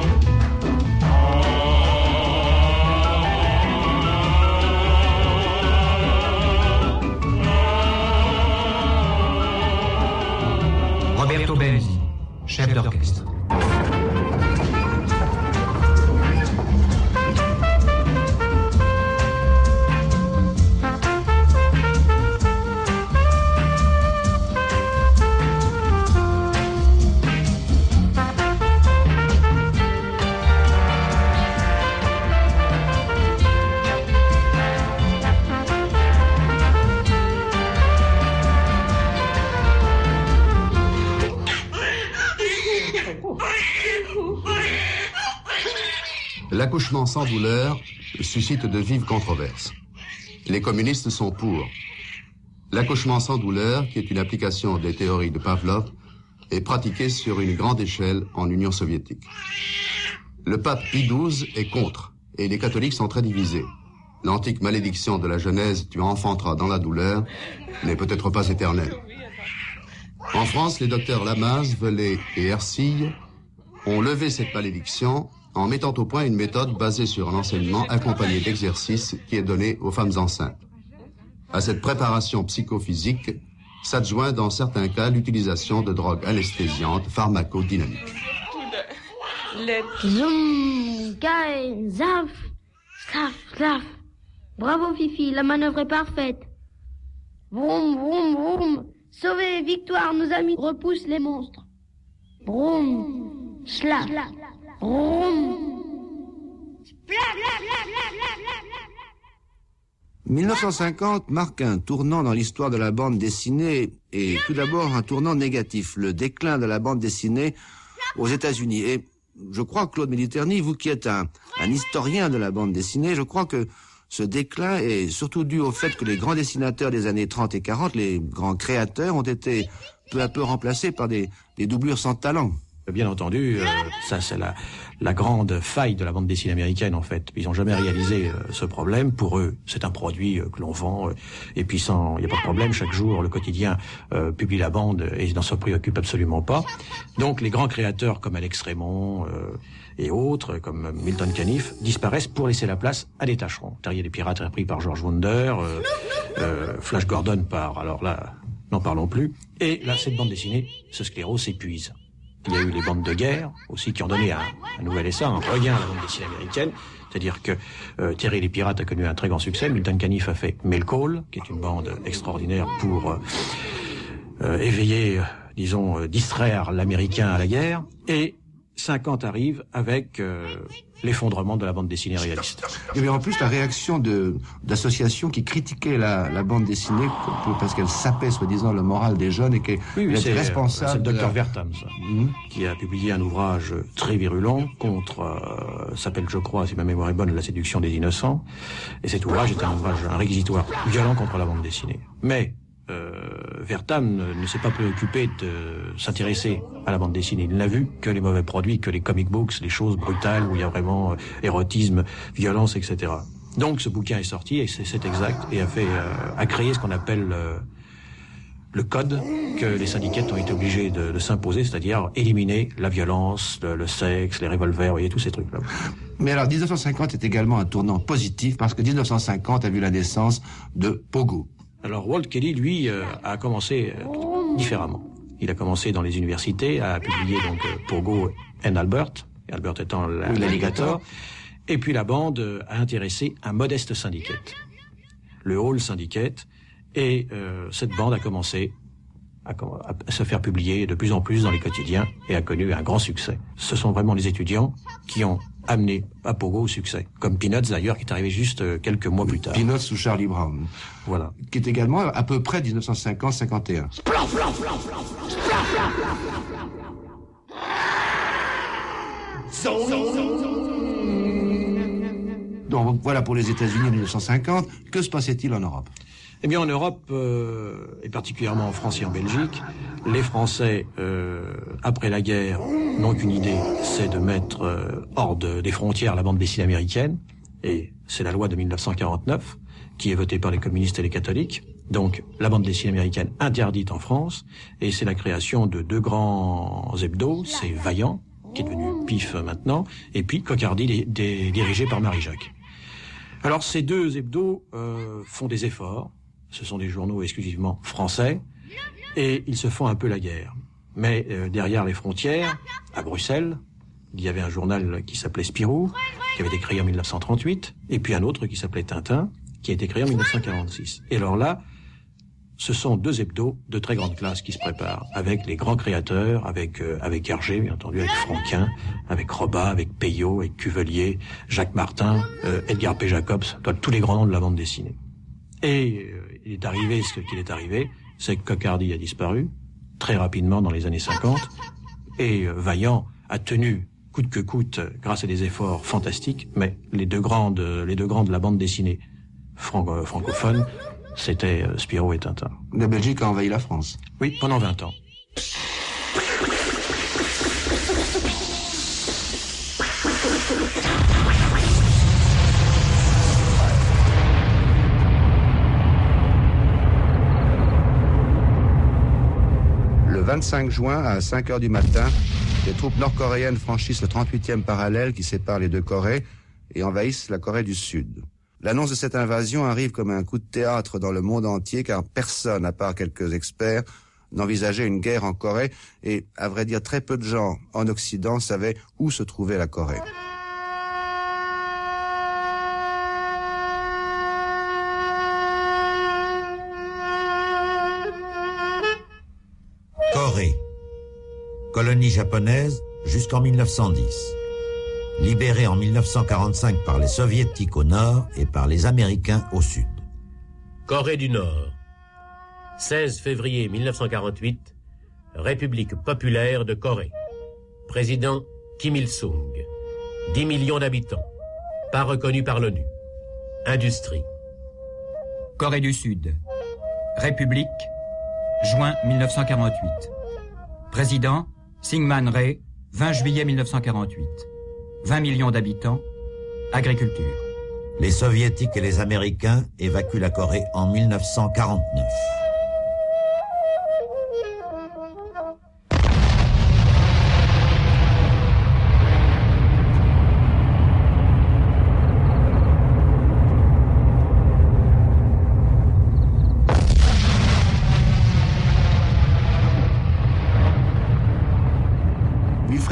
[SPEAKER 5] Roberto Benzi, chefe d'orchestre.
[SPEAKER 13] Sans douleur suscite de vives controverses. Les communistes sont pour. L'accouchement sans douleur, qui est une application des théories de Pavlov, est pratiqué sur une grande échelle en Union soviétique. Le pape Pie XII est contre, et les catholiques sont très divisés. L'antique malédiction de la Genèse, tu enfanteras dans la douleur, n'est peut-être pas éternelle. En France, les docteurs Lamaze, Velay et Ercille ont levé cette malédiction en mettant au point une méthode basée sur un enseignement accompagné d'exercices qui est donné aux femmes enceintes. À cette préparation psychophysique s'adjoint dans certains cas l'utilisation de drogues anesthésiantes pharmacodynamiques.
[SPEAKER 33] Bravo Fifi, la manœuvre est parfaite. Vroom, vroom, vroom. Sauvé, victoire, nos amis repoussent les monstres. Slap.
[SPEAKER 6] 1950 marque un tournant dans l'histoire de la bande dessinée et tout d'abord un tournant négatif, le déclin de la bande dessinée aux États-Unis. Et je crois, Claude Militerni, vous qui êtes un, historien de la bande dessinée, je crois que ce déclin est surtout dû au fait que les grands dessinateurs des années 30 et 40, les grands créateurs, ont été peu à peu remplacés par des doublures sans talent.
[SPEAKER 40] Bien entendu, euh, ça c'est la, grande faille de la bande dessinée américaine en fait. Ils n'ont jamais réalisé euh, ce problème. Pour eux, c'est un produit euh, que l'on vend euh, et puis sans, il n'y a pas de problème. Chaque jour, le quotidien euh, publie la bande et n'en se préoccupe absolument pas. Donc les grands créateurs comme Alex Raymond euh, et autres, comme Milton Caniff, disparaissent pour laisser la place à des tâcherons. Terrier des pirates repris par George Wonder, Flash Gordon par, alors là, n'en parlons plus. Et là, cette bande dessinée, ce sclérose s'épuise. Il y a eu les bandes de guerre aussi qui ont donné un, un nouvel essor, un regain à la bande dessinée américaine. C'est-à-dire que euh, et les pirates a connu un très grand succès. Milton Caniff a fait Mel Call, qui est une bande extraordinaire pour euh, euh, éveiller, euh, disons, distraire l'américain à la guerre. Et 50 arrive avec euh, l'effondrement de la bande dessinée réaliste.
[SPEAKER 6] Et bien en plus, la réaction de d'associations qui critiquaient la, la bande dessinée parce qu'elle sapait soi-disant le moral des jeunes et qu'elle
[SPEAKER 40] Oui, oui,
[SPEAKER 6] était
[SPEAKER 40] c'est c'est
[SPEAKER 6] responsable.
[SPEAKER 40] le
[SPEAKER 6] de la-
[SPEAKER 40] docteur Vertam, ça, qui a publié un ouvrage très virulent contre, euh, s'appelle, je crois, si ma mémoire est bonne, La séduction des innocents. Et cet ouvrage est un ouvrage, un réquisitoire violent contre la bande dessinée. Mais euh, ne, s'est pas préoccupé de s'intéresser à la bande dessinée. Il n'a vu que les mauvais produits, que les comic books, les choses brutales où il y a vraiment euh, érotisme, violence, etc. Donc ce bouquin est sorti et c'est exact et a fait, euh, a créé ce qu'on appelle euh, le code que les syndicates ont été obligés de, de s'imposer, c'est-à-dire éliminer la violence, le, le sexe, les revolvers, vous voyez, tous ces trucs-là.
[SPEAKER 6] Mais alors 1950 est également un tournant positif parce que 1950 a vu la naissance de Pogo.
[SPEAKER 40] Alors Walt Kelly, lui, euh, a commencé euh, différemment. Il a commencé dans les universités, à publier donc euh, Pogo and Albert, Albert étant l'alligator, et puis la bande euh, a intéressé un modeste syndicate, le Hall Syndicate, et euh, cette bande a commencé à, com- à se faire publier de plus en plus dans les quotidiens et a connu un grand succès. Ce sont vraiment les étudiants qui ont amené à Pogo au succès, comme Peanuts d'ailleurs, qui est arrivé juste euh, quelques mois plus tard.
[SPEAKER 6] Peanuts sous Charlie Brown.
[SPEAKER 40] Voilà.
[SPEAKER 6] Qui est également à peu près 1950-51. Donc voilà pour les États-Unis en 1950. Que se passait-il en Europe?
[SPEAKER 40] Eh bien, en Europe, euh, et particulièrement en France et en Belgique, les Français, euh, après la guerre, n'ont qu'une idée, c'est de mettre euh, hors de- des frontières la bande dessinée américaine. Et c'est la loi de 1949, qui est votée par les communistes et les catholiques. Donc, la bande dessinée américaine interdite en France. Et c'est la création de deux grands hebdos. C'est Vaillant, qui est devenu PIF maintenant, et puis di- dirigé par Marie-Jacques. Alors ces deux hebdos euh, font des efforts. Ce sont des journaux exclusivement français et ils se font un peu la guerre. Mais euh, derrière les frontières, à Bruxelles, il y avait un journal qui s'appelait Spirou, qui avait été créé en 1938, et puis un autre qui s'appelait Tintin, qui a été créé en 1946. Et alors là, ce sont deux hebdos de très grande classe qui se préparent, avec les grands créateurs, avec euh, avec Hergé, bien entendu, avec Franquin, avec Robat, avec Peyo, avec Cuvelier, Jacques Martin, euh, Edgar P. Jacobs, tous les grands noms de la bande dessinée. Euh, il est arrivé ce qu'il est arrivé, c'est que Cocardi a disparu très rapidement dans les années 50, et euh, Vaillant a tenu coûte que coûte, grâce à des efforts fantastiques, mais les deux grandes, euh, les deux grands de la bande dessinée franco- euh, francophone, c'était Spirou et Tintin.
[SPEAKER 6] La Belgique a envahi la France.
[SPEAKER 40] Oui, pendant 20 ans.
[SPEAKER 6] 25 juin, à 5 heures du matin, les troupes nord-coréennes franchissent le 38e parallèle qui sépare les deux Corées et envahissent la Corée du Sud. L'annonce de cette invasion arrive comme un coup de théâtre dans le monde entier car personne, à part quelques experts, n'envisageait une guerre en Corée et, à vrai dire, très peu de gens en Occident savaient où se trouvait la Corée.
[SPEAKER 4] Corée. Colonie japonaise jusqu'en 1910. Libérée en 1945 par les soviétiques au nord et par les américains au sud.
[SPEAKER 3] Corée du Nord. 16 février 1948. République populaire de Corée. Président Kim Il-sung. 10 millions d'habitants. Pas reconnu par l'ONU. Industrie.
[SPEAKER 5] Corée du Sud. République. Juin 1948. Président Syngman Rhee, 20 juillet 1948. 20 millions d'habitants, agriculture.
[SPEAKER 4] Les soviétiques et les américains évacuent la Corée en 1949.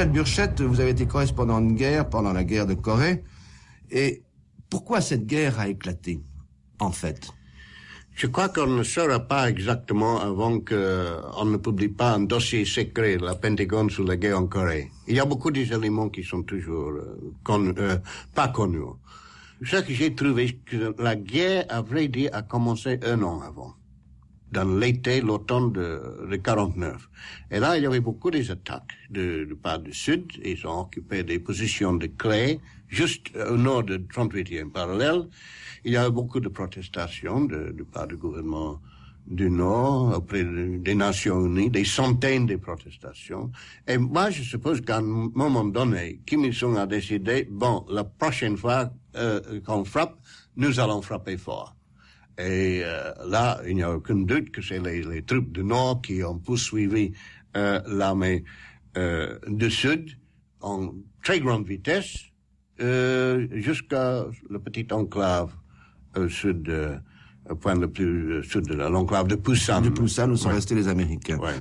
[SPEAKER 6] Wilfred Burchett, vous avez été correspondant de guerre pendant la guerre de Corée. Et pourquoi cette guerre a éclaté, en fait?
[SPEAKER 41] Je crois qu'on ne saura pas exactement avant qu'on ne publie pas un dossier secret de la Pentagone sur la guerre en Corée. Il y a beaucoup des éléments qui sont toujours euh, con- euh, pas connus. Ce que j'ai trouvé, que la guerre, à vrai dire, a commencé un an avant dans l'été, l'automne de, de 49. Et là, il y avait beaucoup des attaques de, de part du Sud. Ils ont occupé des positions de clé juste au nord du 38e parallèle. Il y a eu beaucoup de protestations de, de part du gouvernement du Nord auprès de- des Nations Unies, des centaines de protestations. Et moi, je suppose qu'à un moment donné, Kim Il-sung a décidé, bon, la prochaine fois euh, qu'on frappe, nous allons frapper fort. Et euh, là, il n'y a aucun doute que c'est les, les troupes du Nord qui ont poursuivi euh, l'armée euh, du Sud en très grande vitesse euh, jusqu'à le petit enclave au sud, euh, au point le plus euh, sud de la- l'enclave de Pusan.
[SPEAKER 6] De Pusan, où sont
[SPEAKER 41] Ouais.
[SPEAKER 6] restés les Américains.
[SPEAKER 41] Ouais.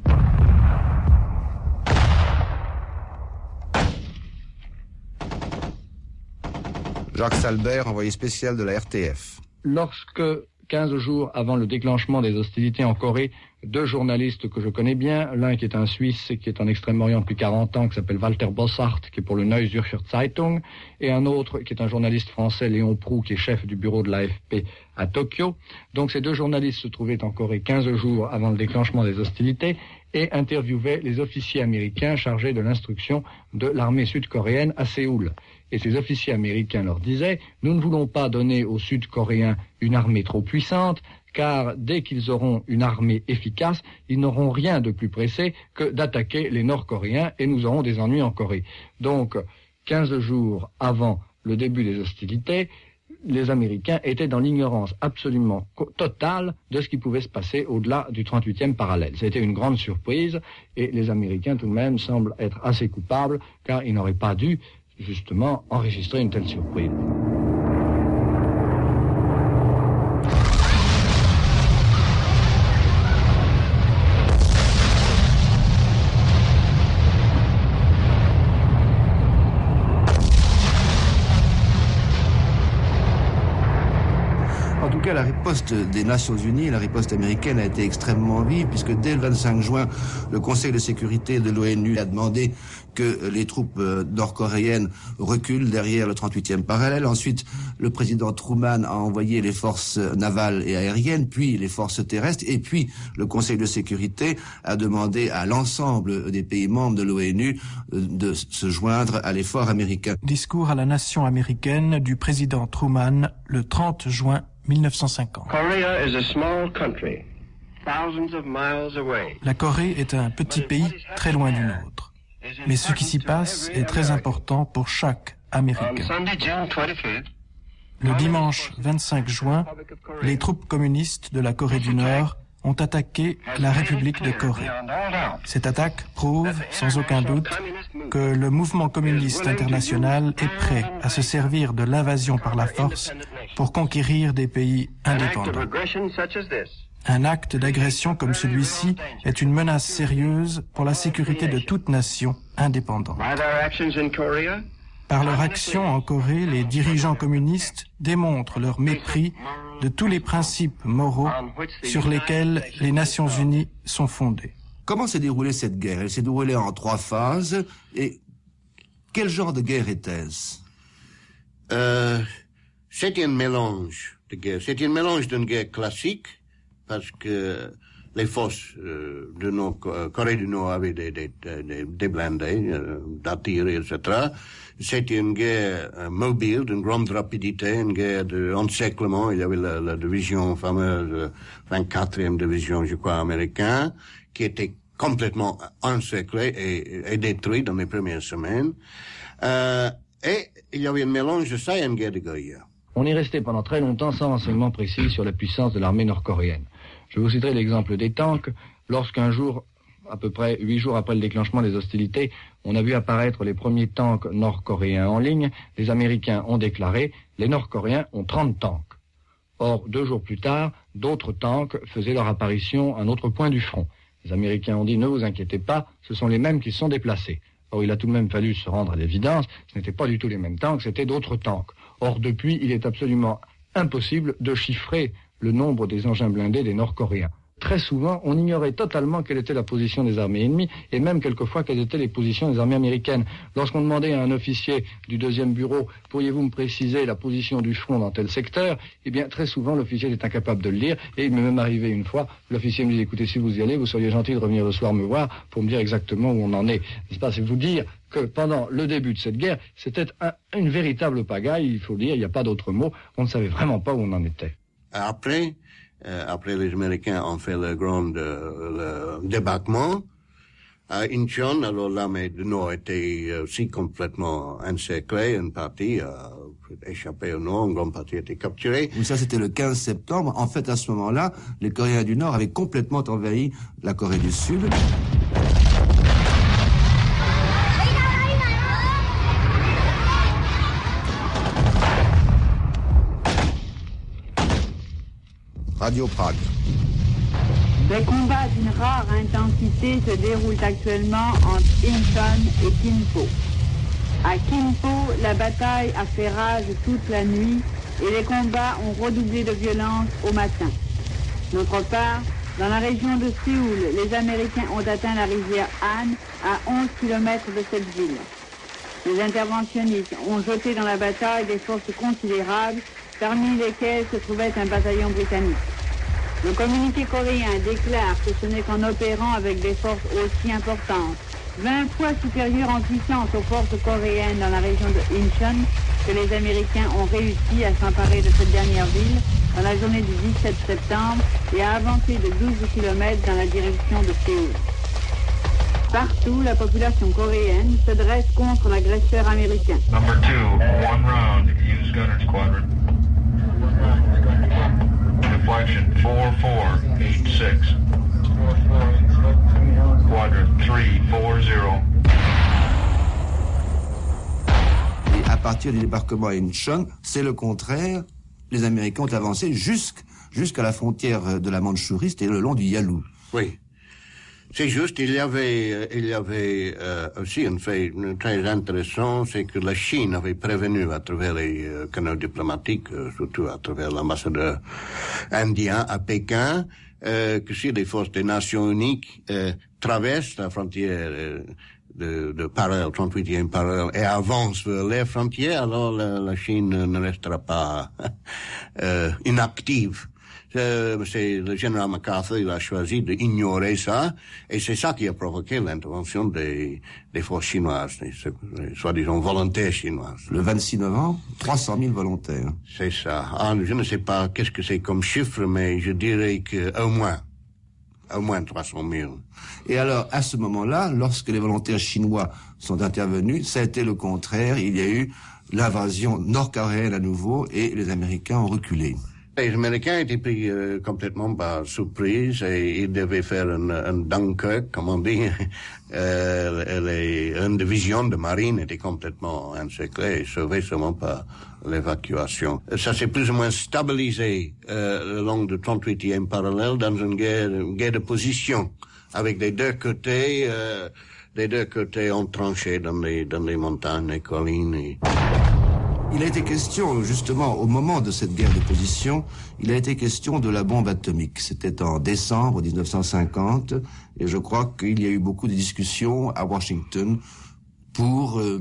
[SPEAKER 6] Jacques Salbert, envoyé spécial de la RTF.
[SPEAKER 42] Lorsque, 15 jours avant le déclenchement des hostilités en Corée, deux journalistes que je connais bien, l'un qui est un Suisse et qui est en Extrême-Orient depuis 40 ans, qui s'appelle Walter Bossart, qui est pour le Neue Zürcher Zeitung, et un autre qui est un journaliste français, Léon Proux, qui est chef du bureau de l'AFP à Tokyo. Donc ces deux journalistes se trouvaient en Corée 15 jours avant le déclenchement des hostilités et interviewaient les officiers américains chargés de l'instruction de l'armée sud-coréenne à Séoul. Et ces officiers américains leur disaient, nous ne voulons pas donner aux Sud-Coréens une armée trop puissante, car dès qu'ils auront une armée efficace, ils n'auront rien de plus pressé que d'attaquer les Nord-Coréens et nous aurons des ennuis en Corée. Donc, 15 jours avant le début des hostilités, les Américains étaient dans l'ignorance absolument totale de ce qui pouvait se passer au-delà du 38e parallèle. C'était une grande surprise et les Américains tout de même semblent être assez coupables car ils n'auraient pas dû justement enregistrer une telle surprise.
[SPEAKER 6] La riposte des Nations Unies, la riposte américaine a été extrêmement vive, puisque dès le 25 juin, le Conseil de sécurité de l'ONU a demandé que les troupes euh, nord-coréennes reculent derrière le 38e parallèle. Ensuite, le président Truman a envoyé les forces navales et aériennes, puis les forces terrestres, et puis le Conseil de sécurité a demandé à l'ensemble des pays membres de l'ONU euh, de se joindre à l'effort américain.
[SPEAKER 43] Discours à la nation américaine du président Truman le 30 juin 1950.
[SPEAKER 44] Korea is a small country, thousands of miles away.
[SPEAKER 43] La Corée est un petit pays très loin du nôtre. Mais ce qui s'y passe est très important pour chaque Américain.
[SPEAKER 44] Sunday, June 25th,
[SPEAKER 43] Le dimanche 25 juin, les troupes communistes de la Corée du Nord ont attaqué la République de Corée. Cette attaque prouve, sans aucun doute, que le mouvement communiste international est prêt à se servir de l'invasion par la force pour conquérir des pays indépendants. Un acte d'agression comme celui-ci est une menace sérieuse pour la sécurité de toute nation indépendante. Par leur action en Corée, les dirigeants communistes démontrent leur mépris de tous les principes moraux sur lesquels les Nations Unies sont fondées.
[SPEAKER 6] Comment s'est déroulée cette guerre? Elle s'est déroulée en trois phases. Et quel genre de guerre était-ce?
[SPEAKER 41] Euh, c'est un mélange de guerre. C'est un mélange d'une guerre classique, parce que les forces euh, de Nord, euh, Corée du Nord avaient des, des, des, des blindés, euh, d'artillerie, etc. C'est une guerre euh, mobile, d'une grande rapidité, une guerre d'encerclement. Il y avait la, la division fameuse, euh, 24e division, je crois, américaine, qui était complètement encerclé et, et, détruit dans les premières semaines. Et il y avait un mélange de ça et une guerre de guérilla.
[SPEAKER 42] On est resté pendant très longtemps sans renseignements précis sur la puissance de l'armée nord-coréenne. Je vous citerai l'exemple des tanks. Lorsqu'un jour, à peu près huit jours après le déclenchement des hostilités, on a vu apparaître les premiers tanks nord-coréens en ligne, les Américains ont déclaré les Nord-Coréens ont 30 tanks. Or, deux jours plus tard, d'autres tanks faisaient leur apparition à un autre point du front. Les Américains ont dit ne vous inquiétez pas, ce sont les mêmes qui sont déplacés. Or, il a tout de même fallu se rendre à l'évidence, ce n'étaient pas du tout les mêmes tanks, c'était d'autres tanks. Or, depuis, il est absolument impossible de chiffrer le nombre des engins blindés des Nord-Coréens très souvent, on ignorait totalement quelle était la position des armées ennemies et même quelquefois quelles étaient les positions des armées américaines. Lorsqu'on demandait à un officier du deuxième bureau, pourriez-vous me préciser la position du front dans tel secteur Eh bien, très souvent, l'officier est incapable de le lire et il m'est même arrivé une fois, l'officier me dit, écoutez, si vous y allez, vous seriez gentil de revenir le soir me voir pour me dire exactement où on en est. C'est pas, c'est vous dire que pendant le début de cette guerre, c'était une véritable pagaille, il faut dire, il n'y a pas d'autre mot, on ne savait vraiment pas où on en était.
[SPEAKER 41] Après, euh, après les Américains ont fait le grand euh, le débarquement à Incheon, alors l'armée du Nord était aussi complètement encerclée, une partie a échappé au Nord, une grande partie a été capturée.
[SPEAKER 6] Mais ça, c'était le 15 septembre. En fait, à ce moment-là, les Coréens du Nord avaient complètement envahi la Corée du Sud. Radio Prague.
[SPEAKER 45] Des combats d'une rare intensité se déroulent actuellement entre Incheon et Kinpo. À Kinpo, la bataille a fait rage toute la nuit et les combats ont redoublé de violence au matin. D'autre part, dans la région de Séoul, les Américains ont atteint la rivière Han à 11 km de cette ville. Les interventionnistes ont jeté dans la bataille des forces considérables parmi lesquels se trouvait un bataillon britannique. Le communiqué coréen déclare que ce n'est qu'en opérant avec des forces aussi importantes, 20 fois supérieures en puissance aux forces coréennes dans la région de Incheon, que les Américains ont réussi à s'emparer de cette dernière ville dans la journée du 17 septembre et à avancer de 12 km dans la direction de Séoul. Partout, la population coréenne se dresse contre l'agresseur américain.
[SPEAKER 44] Deflection 4486. Quadrant 340.
[SPEAKER 6] Et à partir du débarquement à Incheon, c'est le contraire. Les Américains ont avancé jusqu'à la frontière de la Mandchourie, et le long du Yalu.
[SPEAKER 41] Oui. C'est juste, il y avait, il y avait euh, aussi un fait très intéressant, c'est que la Chine avait prévenu à travers les euh, canaux diplomatiques, euh, surtout à travers l'ambassadeur indien à Pékin, euh, que si les forces des Nations Unies traversent la frontière de, de parallèle, 38e parallèle, et avancent vers les frontières, alors la, la Chine ne restera pas [LAUGHS] inactive. euh, c'est le général MacArthur, il a choisi d'ignorer ça, et c'est ça qui a provoqué l'intervention des, des forces chinoises, soi-disant volontaires chinoises.
[SPEAKER 6] Le 26 novembre, 300 000 volontaires.
[SPEAKER 41] C'est ça. Ah, je ne sais pas qu'est-ce que c'est comme chiffre, mais je dirais qu'au moins, au moins 300 000.
[SPEAKER 6] Et alors, à ce moment-là, lorsque les volontaires chinois sont intervenus, ça a été le contraire. Il y a eu l'invasion nord-coréenne à nouveau et les Américains ont reculé.
[SPEAKER 41] Les Américains étaient pris euh, complètement par surprise et ils devaient faire un, un Dunkirk, comme on dit. [LAUGHS] euh, les, une division de marine était complètement encerclée et sauvée seulement par l'évacuation. Ça s'est plus ou moins stabilisé euh, le long du 38e parallèle dans une guerre, une guerre de position avec les deux côtés, euh, les deux côtés ont tranché dans les, dans les montagnes et collines. Et...
[SPEAKER 6] Il a été question, justement, au moment de cette guerre de position, il a été question de la bombe atomique. C'était en décembre 1950, et je crois qu'il y a eu beaucoup de discussions à Washington pour euh,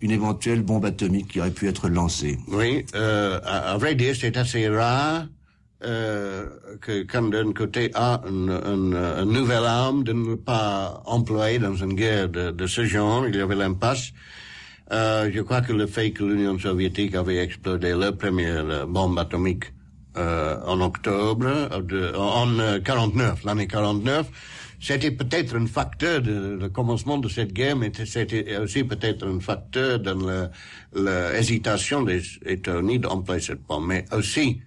[SPEAKER 6] une éventuelle bombe atomique qui aurait pu être lancée.
[SPEAKER 41] Oui, euh, à, vrai dire, c'est assez rare euh, que quand d'un côté a une, une, une, nouvelle arme de ne pas employer dans une guerre de, de ce genre. Il y avait l'impasse. Euh, je crois que le fait que l'Union soviétique avait explodé la première bombe atomique euh, en octobre de, en 49, l'année 49, c'était peut-être un facteur de le commencement de cette guerre, mais c'était aussi peut-être un facteur dans l'hésitation des États-Unis d'employer cette bombe. Mais aussi,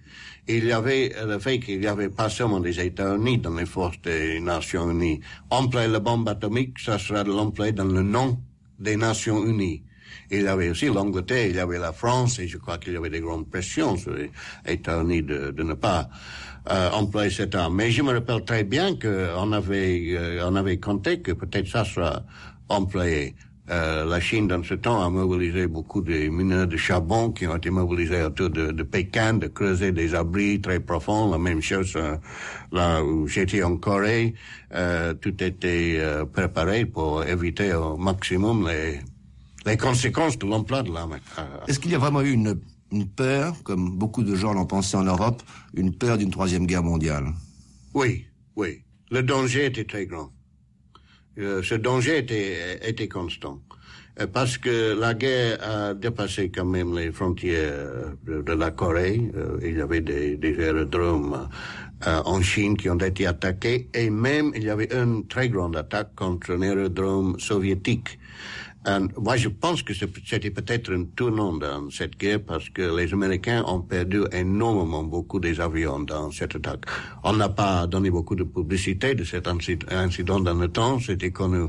[SPEAKER 41] il y avait le fait qu'il n'y avait pas seulement des États-Unis dans les forces des Nations Unies. Employer la bombe atomique, ça sera de l'employer dans le nom des Nations Unies. Il y avait aussi l'Angleterre, il y avait la France, et je crois qu'il y avait des grandes pressions sur les États-Unis de, ne pas euh, employer cette arme. Mais je me rappelle très bien qu'on avait, euh, on avait compté que peut-être ça sera employé. Euh, la Chine, dans ce temps, a mobilisé beaucoup de mineurs de charbon qui ont été mobilisés autour de, de Pékin, de creuser des abris très profonds. La même chose euh, là où j'étais en Corée. Euh, tout était euh, préparé pour éviter au maximum les, les conséquences de l'emploi de l'arme.
[SPEAKER 6] Est-ce qu'il y a vraiment eu une, une peur, comme beaucoup de gens l'ont pensé en Europe, une peur d'une troisième guerre mondiale?
[SPEAKER 41] Oui, oui. Le danger était très grand. Euh, ce danger était, était constant. Euh, parce que la guerre a dépassé quand même les frontières de, de la Corée. Euh, il y avait des, des aérodromes euh, en Chine qui ont été attaqués et même il y avait une très grande attaque contre un aérodrome soviétique. Et moi, je pense que c'était peut-être un tournant dans cette guerre parce que les Américains ont perdu énormément beaucoup des avions dans cette attaque. On n'a pas donné beaucoup de publicité de cet incident dans le temps, c'était connu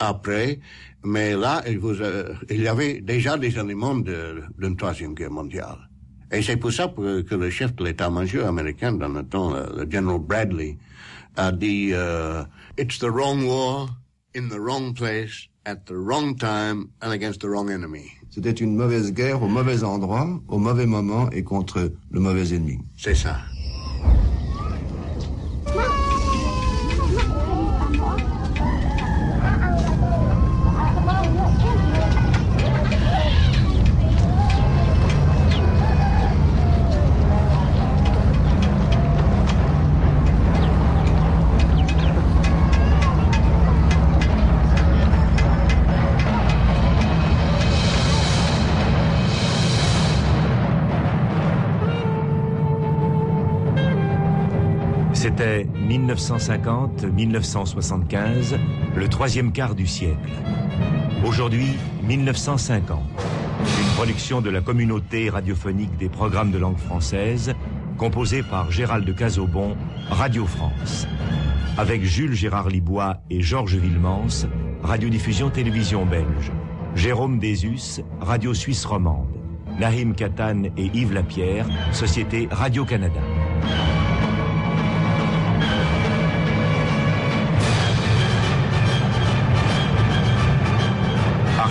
[SPEAKER 41] après, mais là, il, euh, y avait déjà des éléments d'une de, troisième guerre mondiale. Et c'est pour ça que le chef de l'état-major américain dans le temps, le, général Bradley, a dit uh, It's the wrong war, in the wrong place, at the wrong time and against the wrong enemy.
[SPEAKER 6] C'était une mauvaise guerre au mauvais endroit, au mauvais moment et contre le mauvais ennemi.
[SPEAKER 41] C'est ça.
[SPEAKER 2] 1950-1975, le troisième quart du siècle. Aujourd'hui, 1950. Une production de la communauté radiophonique des programmes de langue française, composée par Gérald de Casaubon, Radio France. Avec Jules Gérard Libois et Georges Villemans, Radiodiffusion Télévision Belge. Jérôme Désus, Radio Suisse Romande. Nahim Katan et Yves Lapierre, Société Radio-Canada.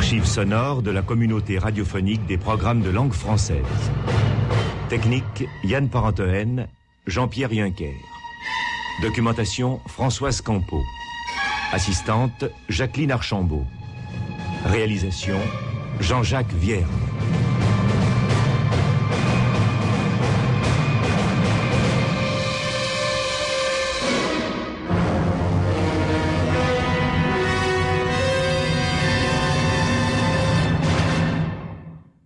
[SPEAKER 2] Archives sonores de la communauté radiophonique des programmes de langue française. Technique Yann Parentoen, Jean-Pierre Yuncker. Documentation Françoise Campeau. Assistante Jacqueline Archambault. Réalisation Jean-Jacques Vierre.